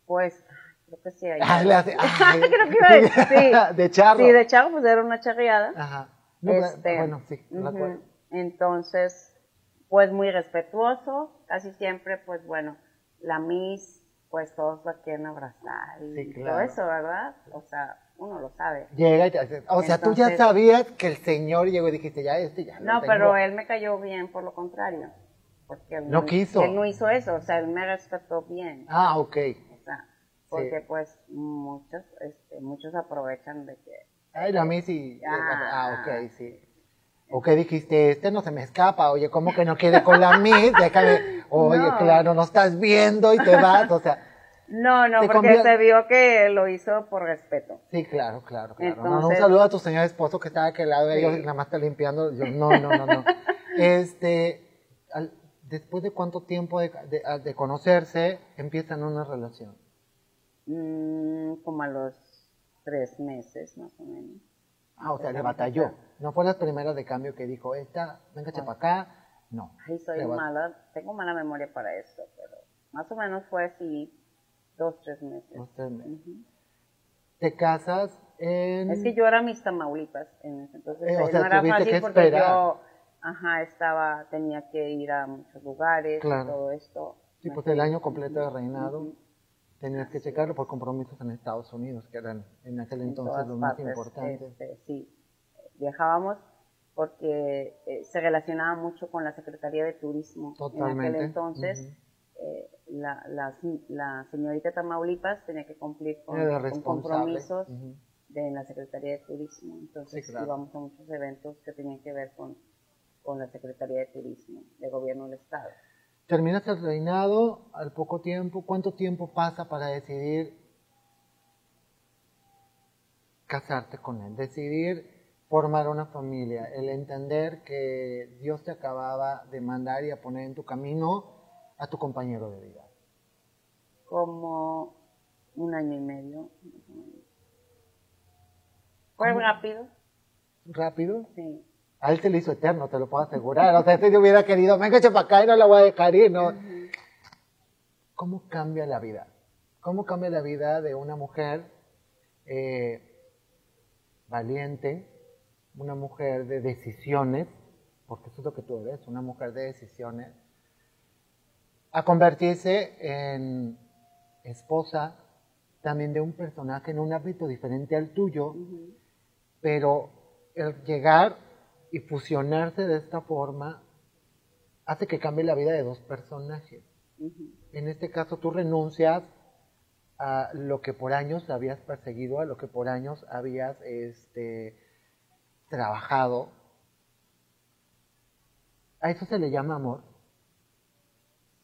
pues, creo que sí. ahí- Ah, le hace- ay. creo que iba sí. De charro. Sí, de charro, pues era una charreada. Ajá. No, Este, bueno, sí, ujú. acuerdo. Entonces, pues muy respetuoso, casi siempre, pues bueno, la Miss, pues todos la quieren abrazar y Sí, todo eso, ¿verdad? O sea, uno lo sabe. Llega y te hace... O sea, tú ya sabías que el señor llegó y dijiste, ya este ya lo No, tengo. pero él me cayó bien por lo contrario. Porque él No quiso. Él no hizo eso, o sea, él me respetó bien. Ah, ok. O sea, porque pues muchos, este, muchos aprovechan de que Ay, la Missy. Ah. Ah, ok, sí. ¿O qué dijiste? Este no se me escapa. Oye, ¿cómo que no quiere con la Miss? Déjame. Oye, No. claro, no estás viendo y te vas. O sea, No, no, porque se vio que lo hizo por respeto. sí, claro, claro, claro. No, no, un Entonces- saludo a tu señor esposo que está a aquel lado de Sí. ellos y nada más está limpiando. Yo, no, no, no, no. Este, al- después de cuánto tiempo de, de- de conocerse, empiezan una relación. Mm, como a los tres meses, más o menos. Ah, o sea, le batalló. No fue la primera de cambio que dijo, esta, venga, para acá. No. Ay, soy bat- mala, tengo mala memoria para eso, pero más o menos fue así, dos, tres meses. Dos, tres meses. Ujú. Te casas en... Es que yo era mis Tamaulipas en ese entonces, Eh, o sea, no era fácil que porque yo, ajá, estaba, tenía que ir a muchos lugares Claro. y todo esto. Sí, pues el año completo de reinado Ujú. tenías que checarlo por compromisos en Estados Unidos, que eran en aquel en entonces los más partes, importantes. este, sí, viajábamos porque eh, se relacionaba mucho con la Secretaría de Turismo. En Totalmente. aquel entonces, eh, la, la, la señorita Tamaulipas tenía que cumplir con, con compromisos de la Secretaría de Turismo. Entonces Sí, claro. íbamos a muchos eventos que tenían que ver con, con la Secretaría de Turismo, de Gobierno del Estado. Terminas el reinado al poco tiempo. ¿Cuánto tiempo pasa para decidir casarte con él? Decidir formar una familia, el entender que Dios te acababa de mandar y a poner en tu camino a tu compañero de vida. Como un año y medio. Fue rápido, ¿Rápido? sí. A él se le hizo eterno, te lo puedo asegurar. O sea, si yo hubiera querido, venga, para acá y no la voy a dejar ir, ¿no? ¿Cómo cambia la vida? ¿Cómo cambia la vida de una mujer eh, valiente, una mujer de decisiones, porque eso es lo que tú eres, una mujer de decisiones, a convertirse en esposa también de un personaje en un ámbito diferente al tuyo, pero el llegar Y fusionarse de esta forma hace que cambie la vida de dos personajes. En este caso, tú renuncias a lo que por años habías perseguido, a lo que por años habías este, trabajado. ¿A eso se le llama amor?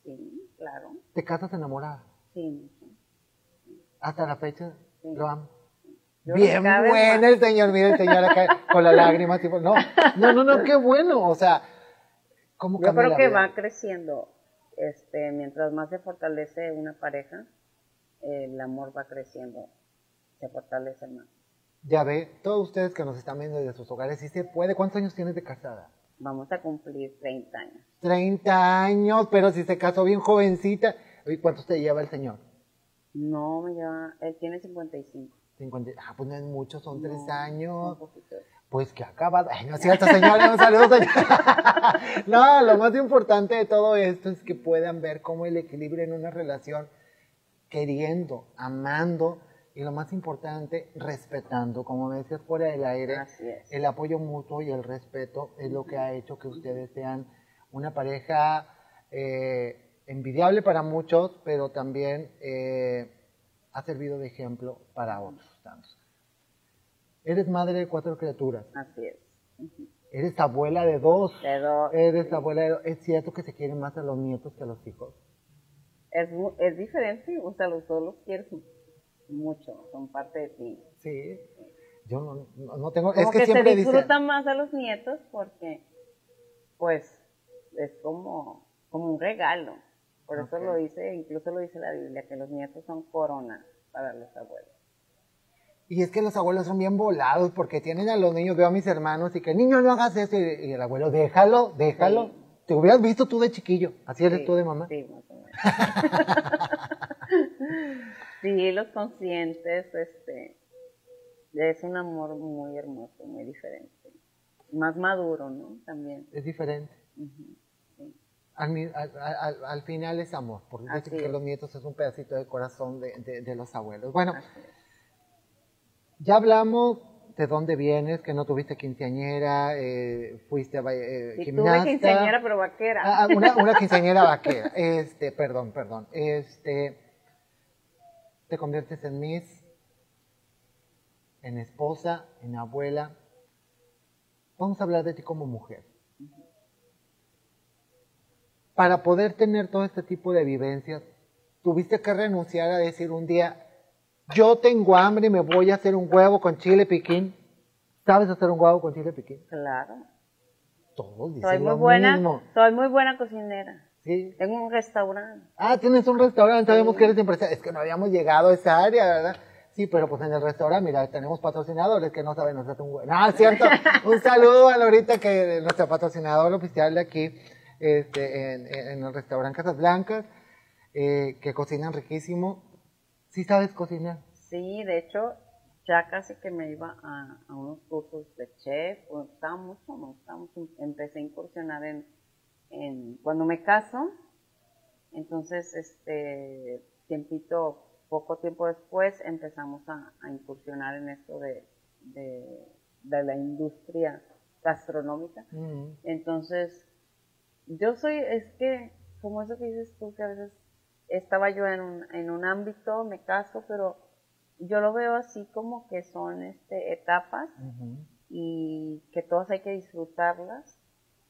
Sí, claro. ¿Te casas enamorada? Sí, mucho. Hasta la fecha Sí. lo amo. Yo Bien bueno el señor, mira el señor acá con las lágrimas, tipo, no, no, no, no, qué bueno, o sea, ¿cómo Yo creo la que va creciendo. Este, mientras más se fortalece una pareja, el amor va creciendo, se fortalece más. Ya ve, todos ustedes que nos están viendo desde sus hogares, si se puede, ¿cuántos años tienes de casada? Vamos a cumplir 30 años. 30 años, pero si se casó bien jovencita, ¿y cuántos te lleva el señor? No, me lleva, él tiene 55. 50, ah, pues no es mucho, son tres No, años. un poquito. Pues que acaba. Ay, no es cierto, señora. Un saludo, señora. No, lo más importante de todo esto es que puedan ver cómo el equilibrio en una relación, queriendo, amando y lo más importante, respetando. Como me decías fuera del aire, el apoyo mutuo y el respeto es lo que ha hecho que ustedes sean una pareja eh, envidiable para muchos, pero también eh, ha servido de ejemplo para otros tantos. Eres madre de cuatro criaturas. Así es. Eres abuela de dos. De dos, Eres sí. abuela de dos. Es cierto que se quieren más a los nietos que a los hijos. Es, es diferente, o sea, los dos los quieres mucho, son parte de ti. Sí. Yo no, no- no tengo. Como es que, que, se siempre dicen. disfrutan más a los nietos porque, pues, es como, como un regalo. Por eso lo dice, incluso lo dice la Biblia, que los nietos son coronas para los abuelos. Y es que los abuelos son bien volados porque tienen a los niños. Veo a mis hermanos y que niño no hagas eso. Y, y el abuelo, déjalo, déjalo. Sí. Te hubieras visto tú de chiquillo. Así eres Sí, tú de mamá. Sí, más o menos. sí, los conscientes, este, es un amor muy hermoso, muy diferente. Más maduro, ¿no? También. Es diferente. Ujú, sí. Al, al- al- al final es amor. Porque Así dicen que es. los nietos es un pedacito de corazón de, de- de los abuelos. Bueno. Ya hablamos de dónde vienes, que no tuviste quinceañera, eh, fuiste a eh, Sí, gimnasta. tuve quinceañera, pero vaquera. Ah, ah, una, una quinceañera vaquera. Este, perdón, perdón. Este, te conviertes en Miss, en esposa, en abuela. Vamos a hablar de ti como mujer. Para poder tener todo este tipo de vivencias, tuviste que renunciar a decir un día, yo tengo hambre y me voy a hacer un huevo con chile piquín. ¿Sabes hacer un huevo con chile piquín? Claro. Todos dicen Soy muy lo buena, mismo. soy muy buena cocinera. Sí. Tengo un restaurante. Ah, tienes un restaurante, sabemos Sí. que eres empresaria. Es que no habíamos llegado a esa área, ¿verdad? Sí, pero pues en el restaurante, mira, tenemos patrocinadores que no saben hacer un huevo. No, es cierto. un saludo a Lorita, que es nuestra patrocinadora oficial de aquí, este, en, en- en el restaurante Casas Blancas, eh, que cocinan riquísimo. ¿Sí sabes cocinar? Sí, de hecho, ya casi que me iba a, a unos cursos de chef. Me gustaba mucho, me gustaba mucho. Empecé a incursionar en, en cuando me caso. Entonces, este, tiempito, poco tiempo después, empezamos a, a incursionar en esto de, de, de la industria gastronómica. Mm. Entonces, yo soy, es que, como eso que dices tú, que a veces estaba yo en un, en un ámbito, me caso, pero yo lo veo así como que son este, etapas y que todas hay que disfrutarlas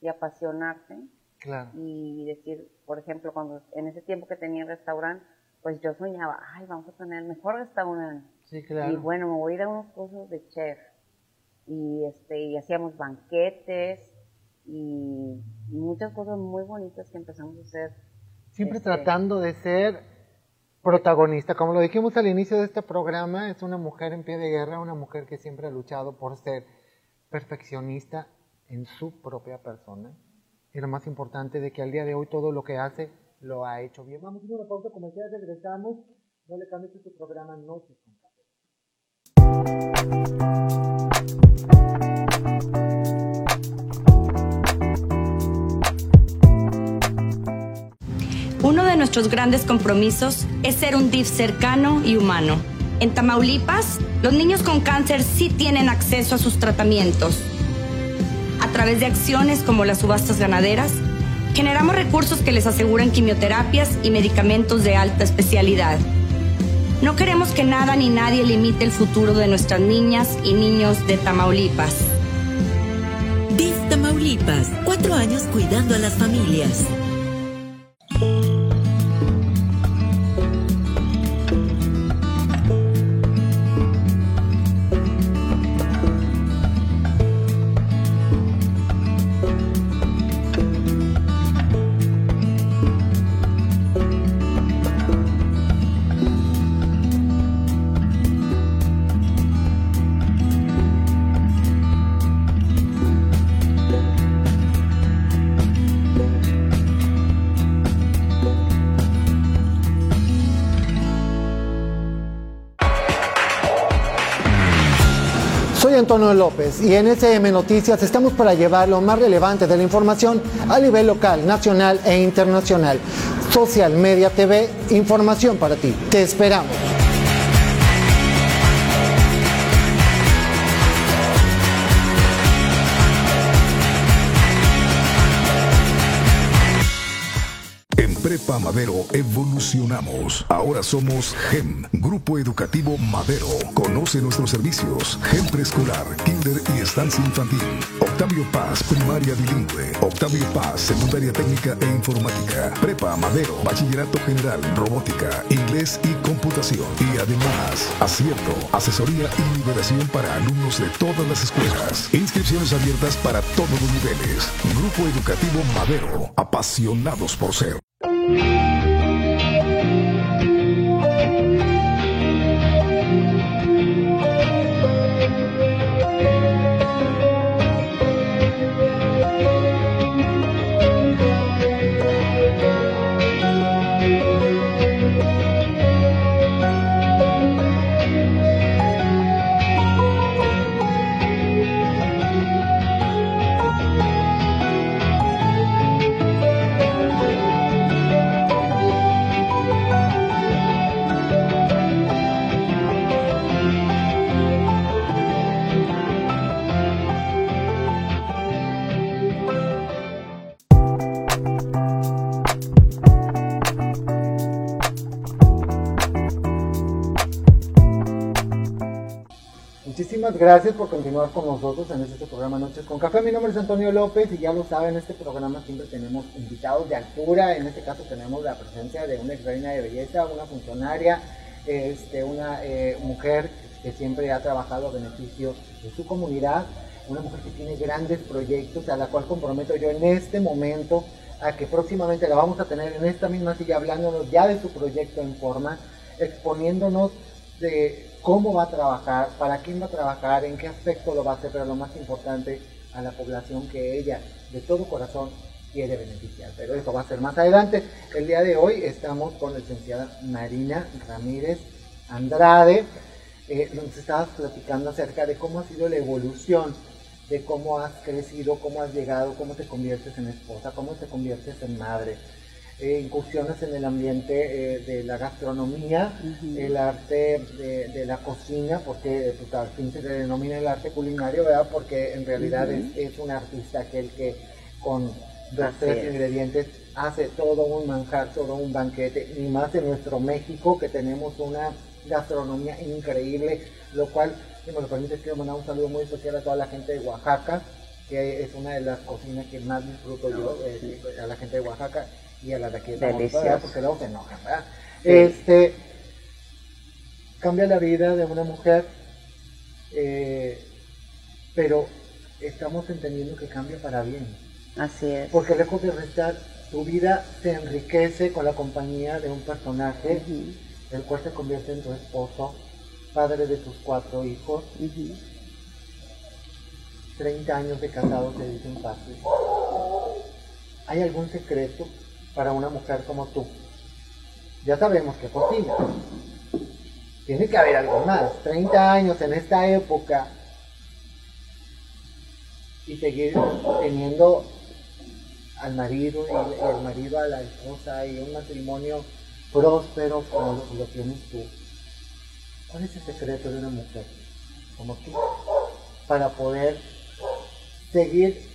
y apasionarse Claro. y decir, por ejemplo, cuando en ese tiempo que tenía el restaurante, pues yo soñaba, ay, vamos a tener el mejor restaurante. Sí, claro. Y bueno, me voy a ir a unos cursos de chef. Y, este, y hacíamos banquetes y muchas cosas muy bonitas que empezamos a hacer. Siempre Este, tratando de ser protagonista. Como lo dijimos al inicio de este programa, es una mujer en pie de guerra, una mujer que siempre ha luchado por ser perfeccionista en su propia persona. Y lo más importante de que al día de hoy todo lo que hace lo ha hecho bien. Vamos a una pausa comercial, regresamos. No le cambies tu programa Noches con. Uno de nuestros grandes compromisos es ser un DIF cercano y humano. En Tamaulipas, los niños con cáncer sí tienen acceso a sus tratamientos. Través de acciones como las subastas ganaderas, generamos recursos que les aseguran quimioterapias y medicamentos de alta especialidad. No queremos que nada ni nadie limite el futuro de nuestras niñas y niños de Tamaulipas. DIF Tamaulipas, cuatro años cuidando a las familias. Antonio López y en SM Noticias estamos para llevar lo más relevante de la información a nivel local, nacional e internacional. Social Media TV, información para ti. Te esperamos. Madero evolucionamos. Ahora somos GEM, Grupo Educativo Madero. Conoce nuestros servicios. GEM Preescolar, Kinder y Estancia Infantil. Octavio Paz, Primaria Bilingüe. Octavio Paz, Secundaria Técnica e Informática. Prepa Madero, Bachillerato General, Robótica, Inglés y Computación. Y además, acierto, asesoría y liberación para alumnos de todas las escuelas. Inscripciones abiertas para todos los niveles. Grupo Educativo Madero, apasionados por ser. Música gracias por continuar con nosotros en este programa Noches con Café. Mi nombre es Antonio López y ya lo saben, en este programa siempre tenemos invitados de altura. En este caso tenemos la presencia de una ex reina de belleza, una funcionaria, este, una eh, mujer que siempre ha trabajado a beneficio de su comunidad, una mujer que tiene grandes proyectos, a la cual comprometo yo en este momento a que próximamente la vamos a tener en esta misma silla hablándonos ya de su proyecto en forma, exponiéndonos de cómo va a trabajar, para quién va a trabajar, en qué aspecto lo va a hacer, pero lo más importante, a la población que ella de todo corazón quiere beneficiar. Pero eso va a ser más adelante. El día de hoy estamos con la licenciada Marina Ramírez Andrade. Eh, nos estabas platicando acerca de cómo ha sido la evolución, de cómo has crecido, cómo has llegado, cómo te conviertes en esposa, cómo te conviertes en madre. Eh, incursiones en el ambiente eh, de la gastronomía, el arte de, la cocina, porque pues, al fin se denomina el arte culinario, ¿verdad? Porque en realidad es, un artista aquel que con dos, tres ingredientes hace todo un manjar, todo un banquete, y más en nuestro México, que tenemos una gastronomía increíble, lo cual, si me lo permite, quiero mandar un saludo muy especial a toda la gente de Oaxaca, que es una de las cocinas que más disfruto yo, eh, a la gente de Oaxaca y a la de aquí Delicioso. porque luego se enojan, ¿verdad? Este, cambia la vida de una mujer, eh, pero estamos entendiendo que cambia para bien. Así es. Porque lejos de restar, tu vida se enriquece con la compañía de un personaje, el cual se convierte en tu esposo, padre de tus cuatro hijos. 30 años de casado se dicen fácil. ¿Hay algún secreto para una mujer como tú. Ya sabemos que cocina. Tiene que haber algo más. 30 años en esta época y seguir teniendo al marido y el marido a la esposa y un matrimonio próspero como lo, tienes tú. ¿Cuál es el secreto de una mujer como tú? Para poder seguir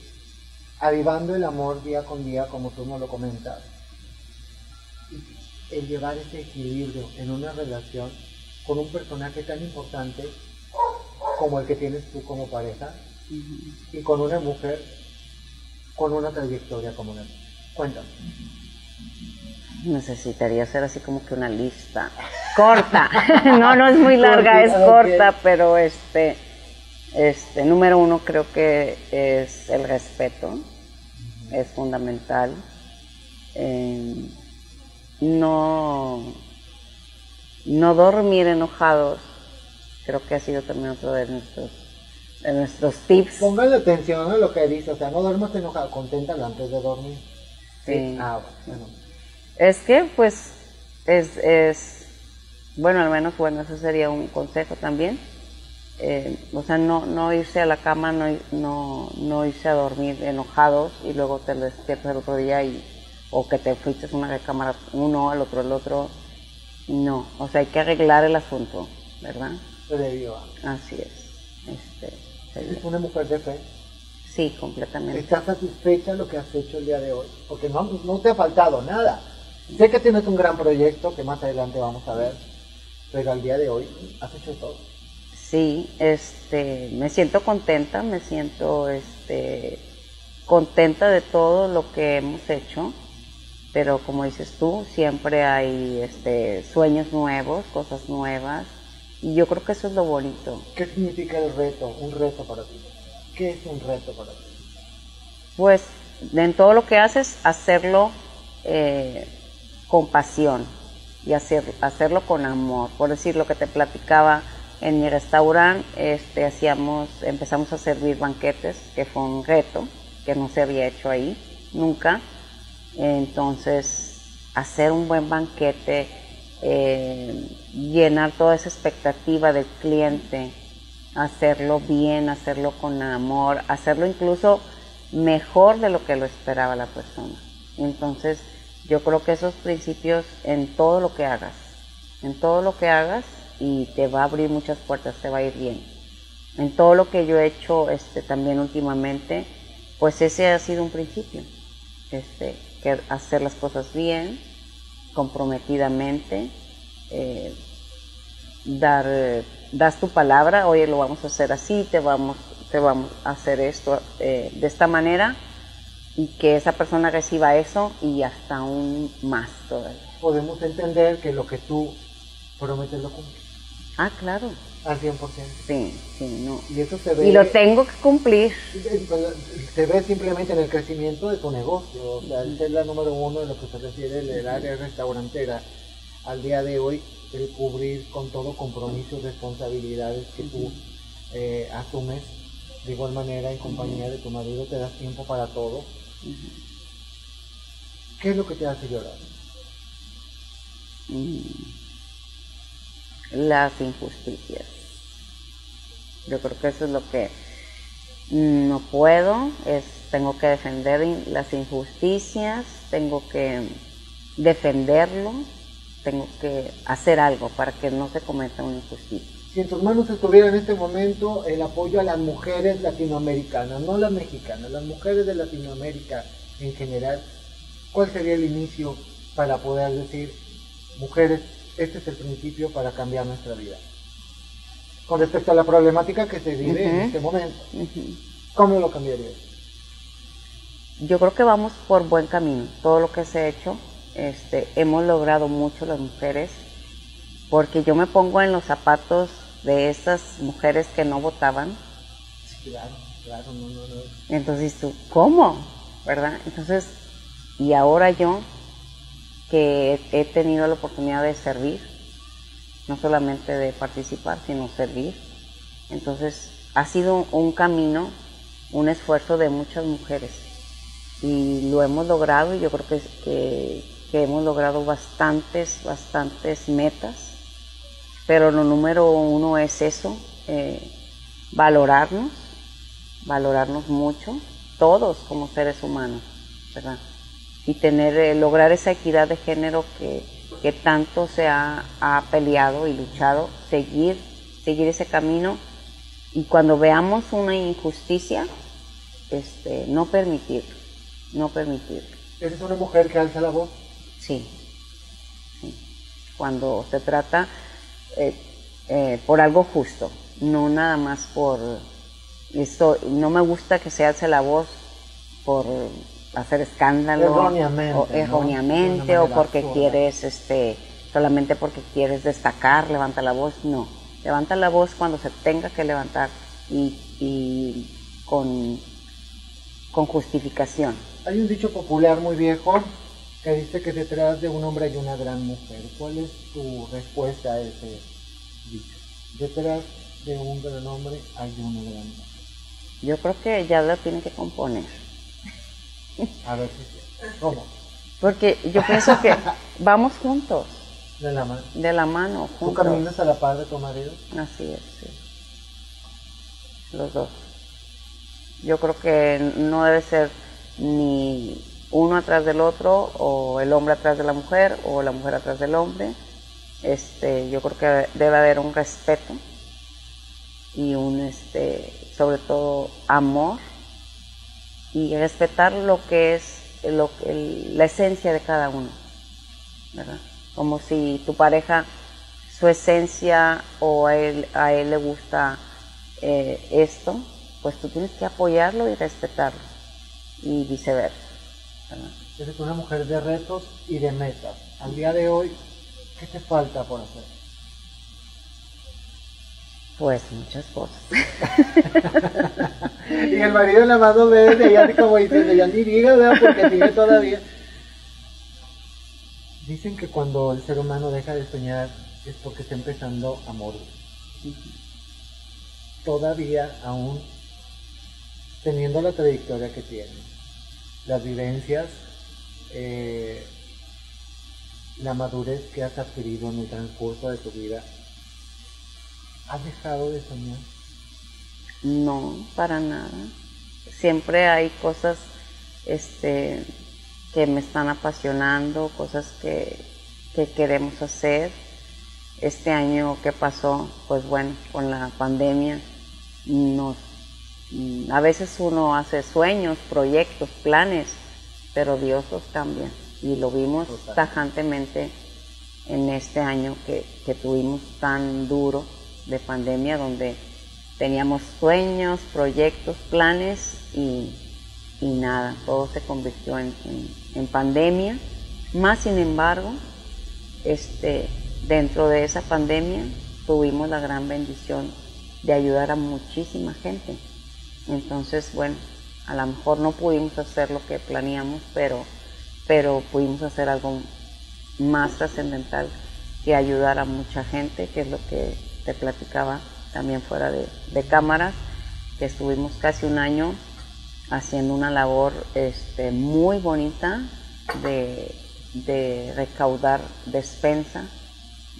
avivando el amor día con día, como tú nos lo comentas, y el llevar ese equilibrio en una relación con un personaje tan importante como el que tienes tú como pareja y con una mujer con una trayectoria como la Cuéntame. Necesitaría hacer así como que una lista corta. no, no es muy larga, es corta, pero este, este, número uno creo que es el respeto, es fundamental. Eh, no, no dormir enojados, creo que ha sido también otro de nuestros, de nuestros tips. Póngale atención a lo que dice, o sea, no duermas enojado, conténtalo antes de dormir. Sí. Ah, bueno. Es que, pues, es, es, bueno, al menos, bueno, eso sería un consejo también. Eh, o sea, no, no irse a la cama, no, no, no irse a dormir enojados y luego te despiertas el otro día y, o que te fuiste a una recámara uno, al otro el otro. No, o sea, hay que arreglar el asunto, ¿verdad? Debió. Así es. Este, ¿Es una mujer de fe? Sí, completamente. ¿Estás satisfecha de lo que has hecho el día de hoy? Porque no, no te ha faltado nada. Sé que tienes un gran proyecto que más adelante vamos a ver, pero al día de hoy has hecho todo. Sí, este, me siento contenta, me siento este, contenta de todo lo que hemos hecho, pero como dices tú, siempre hay este, sueños nuevos, cosas nuevas, y yo creo que eso es lo bonito. ¿Qué significa el reto, un reto para ti? ¿Qué es un reto para ti? Pues en todo lo que haces, hacerlo eh, con pasión y hacer, hacerlo con amor. Por decir lo que te platicaba en mi restaurante, este, hacíamos, empezamos a servir banquetes, que fue un reto que no se había hecho ahí nunca. Entonces, hacer un buen banquete, eh, llenar toda esa expectativa del cliente, hacerlo bien, hacerlo con amor, hacerlo incluso mejor de lo que lo esperaba la persona. Entonces, yo creo que esos principios en todo lo que hagas, en todo lo que hagas y te va a abrir muchas puertas, te va a ir bien. En todo lo que yo he hecho este, también últimamente, pues ese ha sido un principio, este, que hacer las cosas bien, comprometidamente, eh, dar, das tu palabra, oye, lo vamos a hacer así, te vamos, te vamos a hacer esto eh, de esta manera, y que esa persona reciba eso y hasta aún más todavía. Podemos entender que lo que tú prometes lo cumples. Ah, claro. Al 100%. Sí, sí, no. Y eso se ve. Y lo tengo que cumplir. Se ve simplemente en el crecimiento de tu negocio. O sea, es la número uno de lo que se refiere al área restaurantera. Al día de hoy, el cubrir con todo compromiso y responsabilidades que tú eh, asumes. De igual manera, en compañía de tu marido, te das tiempo para todo ¿Qué es lo que te hace llorar? Mm. Las injusticias. Yo creo que eso es lo que no puedo, es tengo que defender las injusticias, tengo que defenderlo, tengo que hacer algo para que no se cometa una injusticia. Si en tus manos estuviera en este momento el apoyo a las mujeres latinoamericanas, no las mexicanas, las mujeres de Latinoamérica en general, ¿cuál sería el inicio para poder decir, mujeres, este es el principio para cambiar nuestra vida? Con respecto a la problemática que se vive en este momento, ¿cómo lo cambiarías? Yo creo que vamos por buen camino. Todo lo que se ha hecho, este, hemos logrado mucho las mujeres porque yo me pongo en los zapatos de esas mujeres que no votaban. claro, claro, no, no, no. Entonces tú, ¿cómo? ¿Verdad? Entonces, y ahora yo, que he tenido la oportunidad de servir, no solamente de participar, sino servir. Entonces, ha sido un camino, un esfuerzo de muchas mujeres. Y lo hemos logrado y yo creo que, que, hemos logrado bastantes, bastantes metas pero lo número uno es eso, eh, valorarnos, valorarnos mucho, todos como seres humanos, ¿verdad? Y tener, eh, lograr esa equidad de género que, que tanto se ha, ha, peleado y luchado, seguir, seguir ese camino y cuando veamos una injusticia, este, no permitirlo, no permitirlo. ¿Eres una mujer que alza la voz? Sí, sí. Cuando se trata eh, eh, por algo justo, no nada más por esto, no me gusta que se alce la voz por hacer escándalo Erróneamente, o, porque absurda. quieres este solamente porque quieres destacar levanta la voz no levanta la voz cuando se tenga que levantar y, y con con justificación Hay un dicho popular muy viejo que dice que detrás de un hombre hay una gran mujer. ¿Cuál es tu respuesta a ese dicho? Detrás de un gran hombre hay una gran mujer. yo creo que ya lo tiene que componer A ver ¿Cómo? porque yo pienso que vamos juntos De la mano. de la mano ¿Tú juntos caminas a la par de tu marido? Así es, sí. Los dos. Yo creo que no debe ser ni uno atrás del otro, o el hombre atrás de la mujer, o la mujer atrás del hombre. Este, yo creo que debe haber un respeto y un, este, sobre todo, amor y respetar lo que es lo, el- la esencia de cada uno, ¿verdad? Como si tu pareja, su esencia o a él, a él le gusta eh, esto, pues tú tienes que apoyarlo y respetarlo y viceversa. ¿verdad? Eres una mujer de retos y de metas. Al día de hoy, ¿qué te falta por hacer? Pues muchas cosas. Y el marido la mano de ella, y así como diciendo, ya ni diga, ¿verdad? Porque sigue todavía. Dicen que cuando el ser humano deja de soñar es porque está empezando a morir. Todavía, aún teniendo la trayectoria que tiene, las vivencias, eh, la madurez que has adquirido en el transcurso de tu vida, ¿has dejado de soñar? No, para nada. Siempre hay cosas este, que me están apasionando, cosas que, que queremos hacer. Este año que pasó, pues bueno, con la pandemia, nos, mm, a veces uno hace sueños, proyectos, planes, pero Dios los cambia. Y lo vimos Total. tajantemente en este año que, que tuvimos tan duro de pandemia, donde teníamos sueños, proyectos, planes y, nada, todo se convirtió en, en- en pandemia. Más sin embargo, este, dentro de esa pandemia tuvimos la gran bendición de ayudar a muchísima gente. Entonces, bueno, a lo mejor no pudimos hacer lo que planeamos, pero, pero pudimos hacer algo más trascendental que ayudar a mucha gente, que es lo que te platicaba también fuera de, de cámaras, que estuvimos casi un año haciendo una labor este, muy bonita de, recaudar despensa,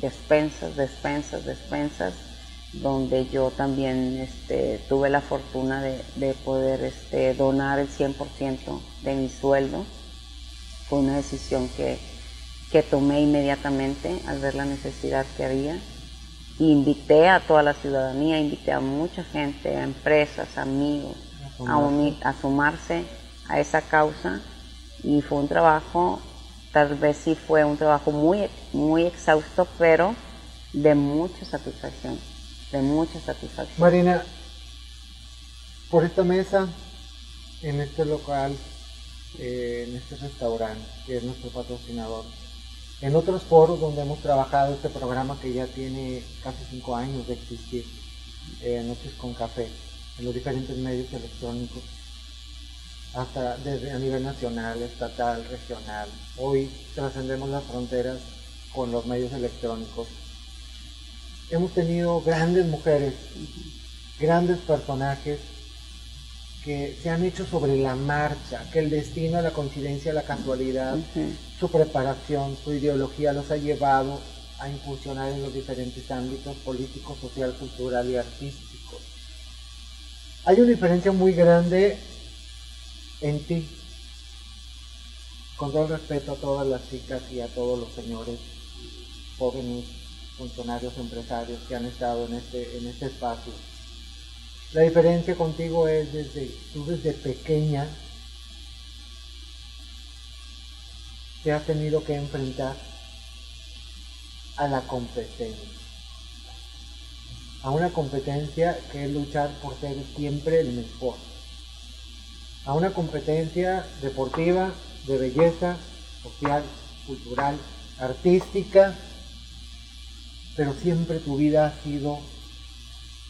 despensas, despensas, despensas, donde yo también este, tuve la fortuna de, de poder este, donar el 100% de mi sueldo. Fue una decisión que tomé inmediatamente al ver la necesidad que había. Invité a toda la ciudadanía, invité a mucha gente, a empresas, amigos, a, unir, a sumarse a esa causa y fue un trabajo, tal vez sí fue un trabajo muy, muy exhausto, pero de mucha satisfacción, de mucha satisfacción. Marina, por esta mesa, en este local, eh, en este restaurante, que es nuestro patrocinador, en otros foros donde hemos trabajado este programa que ya tiene casi cinco años de existir, eh, Noches con Café, en los diferentes medios electrónicos, hasta desde a nivel nacional, estatal, regional. Hoy trascendemos las fronteras con los medios electrónicos. Hemos tenido grandes mujeres, grandes personajes que se han hecho sobre la marcha, que el destino, la coincidencia, la casualidad, su preparación, su ideología los ha llevado a incursionar en los diferentes ámbitos político, social, cultural y artístico. Hay una diferencia muy grande en ti, con todo el respeto a todas las chicas y a todos los señores jóvenes funcionarios empresarios que han estado en este, en este espacio. La diferencia contigo es desde tú desde pequeña te has tenido que enfrentar a la competencia. A una competencia que es luchar por ser siempre el mejor. A una competencia deportiva, de belleza, social, cultural, artística, pero siempre tu vida ha sido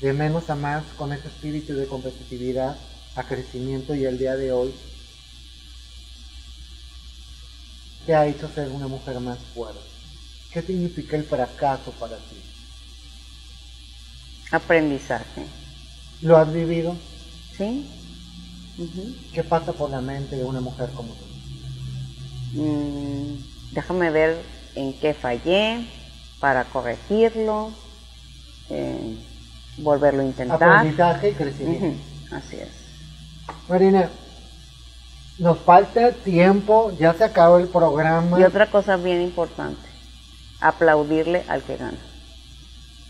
de menos a más con ese espíritu de competitividad a crecimiento y el día de hoy te ha hecho ser una mujer más fuerte. ¿Qué significa el fracaso para ti? Aprendizaje. ¿Lo has vivido? ¿Sí? ¿Qué pasa por la mente de una mujer como tú? Mm, déjame ver en qué fallé para corregirlo, eh, volverlo a intentar. Aprendizaje y crecimiento. Así es. Marina, nos falta tiempo, ya se acabó el programa. Y otra cosa bien importante, aplaudirle al que gana.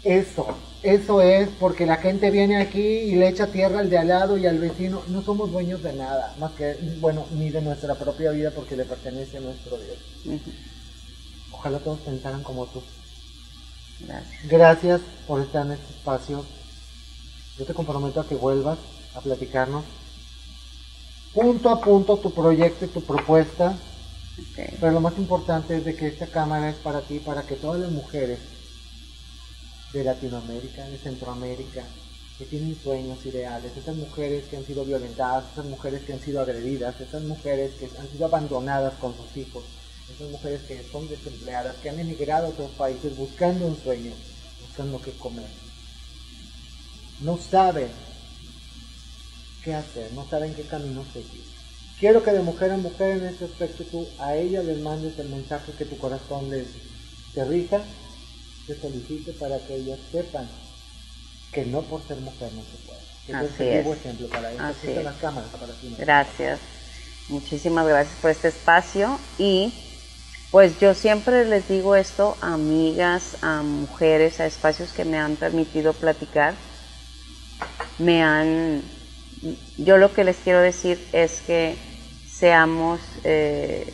Eso, eso es porque la gente viene aquí y le echa tierra al de al lado y al vecino. No somos dueños de nada, más que, bueno, ni de nuestra propia vida porque le pertenece a nuestro Dios. Ojalá todos pensaran como tú. Gracias. Gracias por estar en este espacio. Yo te comprometo a que vuelvas a platicarnos punto a punto tu proyecto y tu propuesta. Pero lo más importante es de que esta cámara es para ti, para que todas las mujeres de Latinoamérica, de Centroamérica, que tienen sueños, ideales, esas mujeres que han sido violentadas, esas mujeres que han sido agredidas, esas mujeres que han sido abandonadas con sus hijos, esas mujeres que son desempleadas, que han emigrado a otros países buscando un sueño, buscando qué comer. No saben qué hacer, no saben qué camino seguir. Quiero que de mujer a mujer en este aspecto tú a ella les mandes el mensaje que tu corazón les te rija, te solicite para que ellas sepan que no por ser mujer no se puede. Que Así es. vivo ejemplo para ellas. Así es. las cámaras para ti. ¿no? Gracias. Muchísimas gracias por este espacio y pues yo siempre les digo esto a amigas, a mujeres, a espacios que me han permitido platicar. Me han, yo lo que les quiero decir es que seamos eh,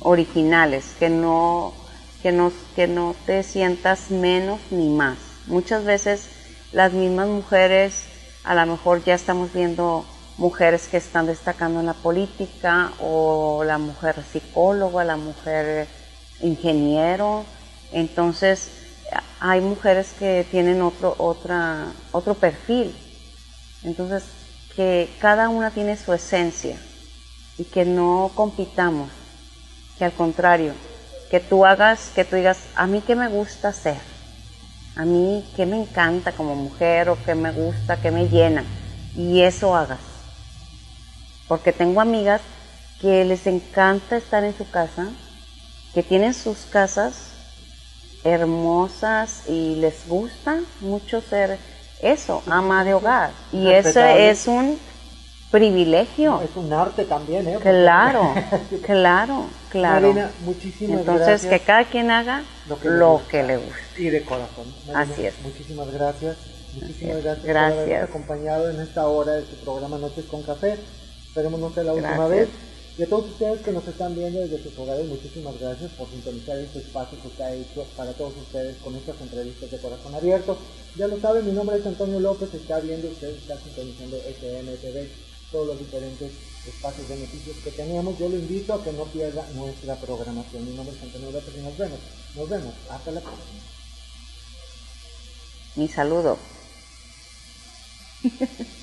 originales, que no, que, no, que no te sientas menos ni más. Muchas veces las mismas mujeres, a lo mejor ya estamos viendo mujeres que están destacando en la política o la mujer psicóloga, la mujer ingeniero. Entonces, hay mujeres que tienen otro, otra, otro perfil. Entonces, que cada una tiene su esencia y que no compitamos, que al contrario, que tú hagas, que tú digas, a mí qué me gusta hacer, a mí qué me encanta como mujer o qué me gusta, qué me llena, y eso hagas. Porque tengo amigas que les encanta estar en su casa, que tienen sus casas hermosas y les gusta mucho ser eso, ama de hogar. Y eso es un privilegio. Es un arte también, ¿eh? Claro, claro, claro. Marina, muchísimas Entonces, gracias. que cada quien haga Lo que lo le que, le guste. y de corazón. Marina, Así es. Muchísimas gracias. Muchísimas gracias, por habernos acompañado en esta hora de tu programa Noches con Café. Esperemos no sea la última Gracias. vez. Y a todos ustedes que nos están viendo desde sus hogares, muchísimas gracias por sintonizar este espacio que está hecho para todos ustedes con estas entrevistas de corazón abierto. Ya lo saben, mi nombre es Antonio López, está viendo usted, está sintonizando SMTV, todos los diferentes espacios de noticias que tenemos. Yo lo invito a que no pierda nuestra programación. Mi nombre es Antonio López y nos vemos. Nos vemos. Hasta la próxima. Mi saludo.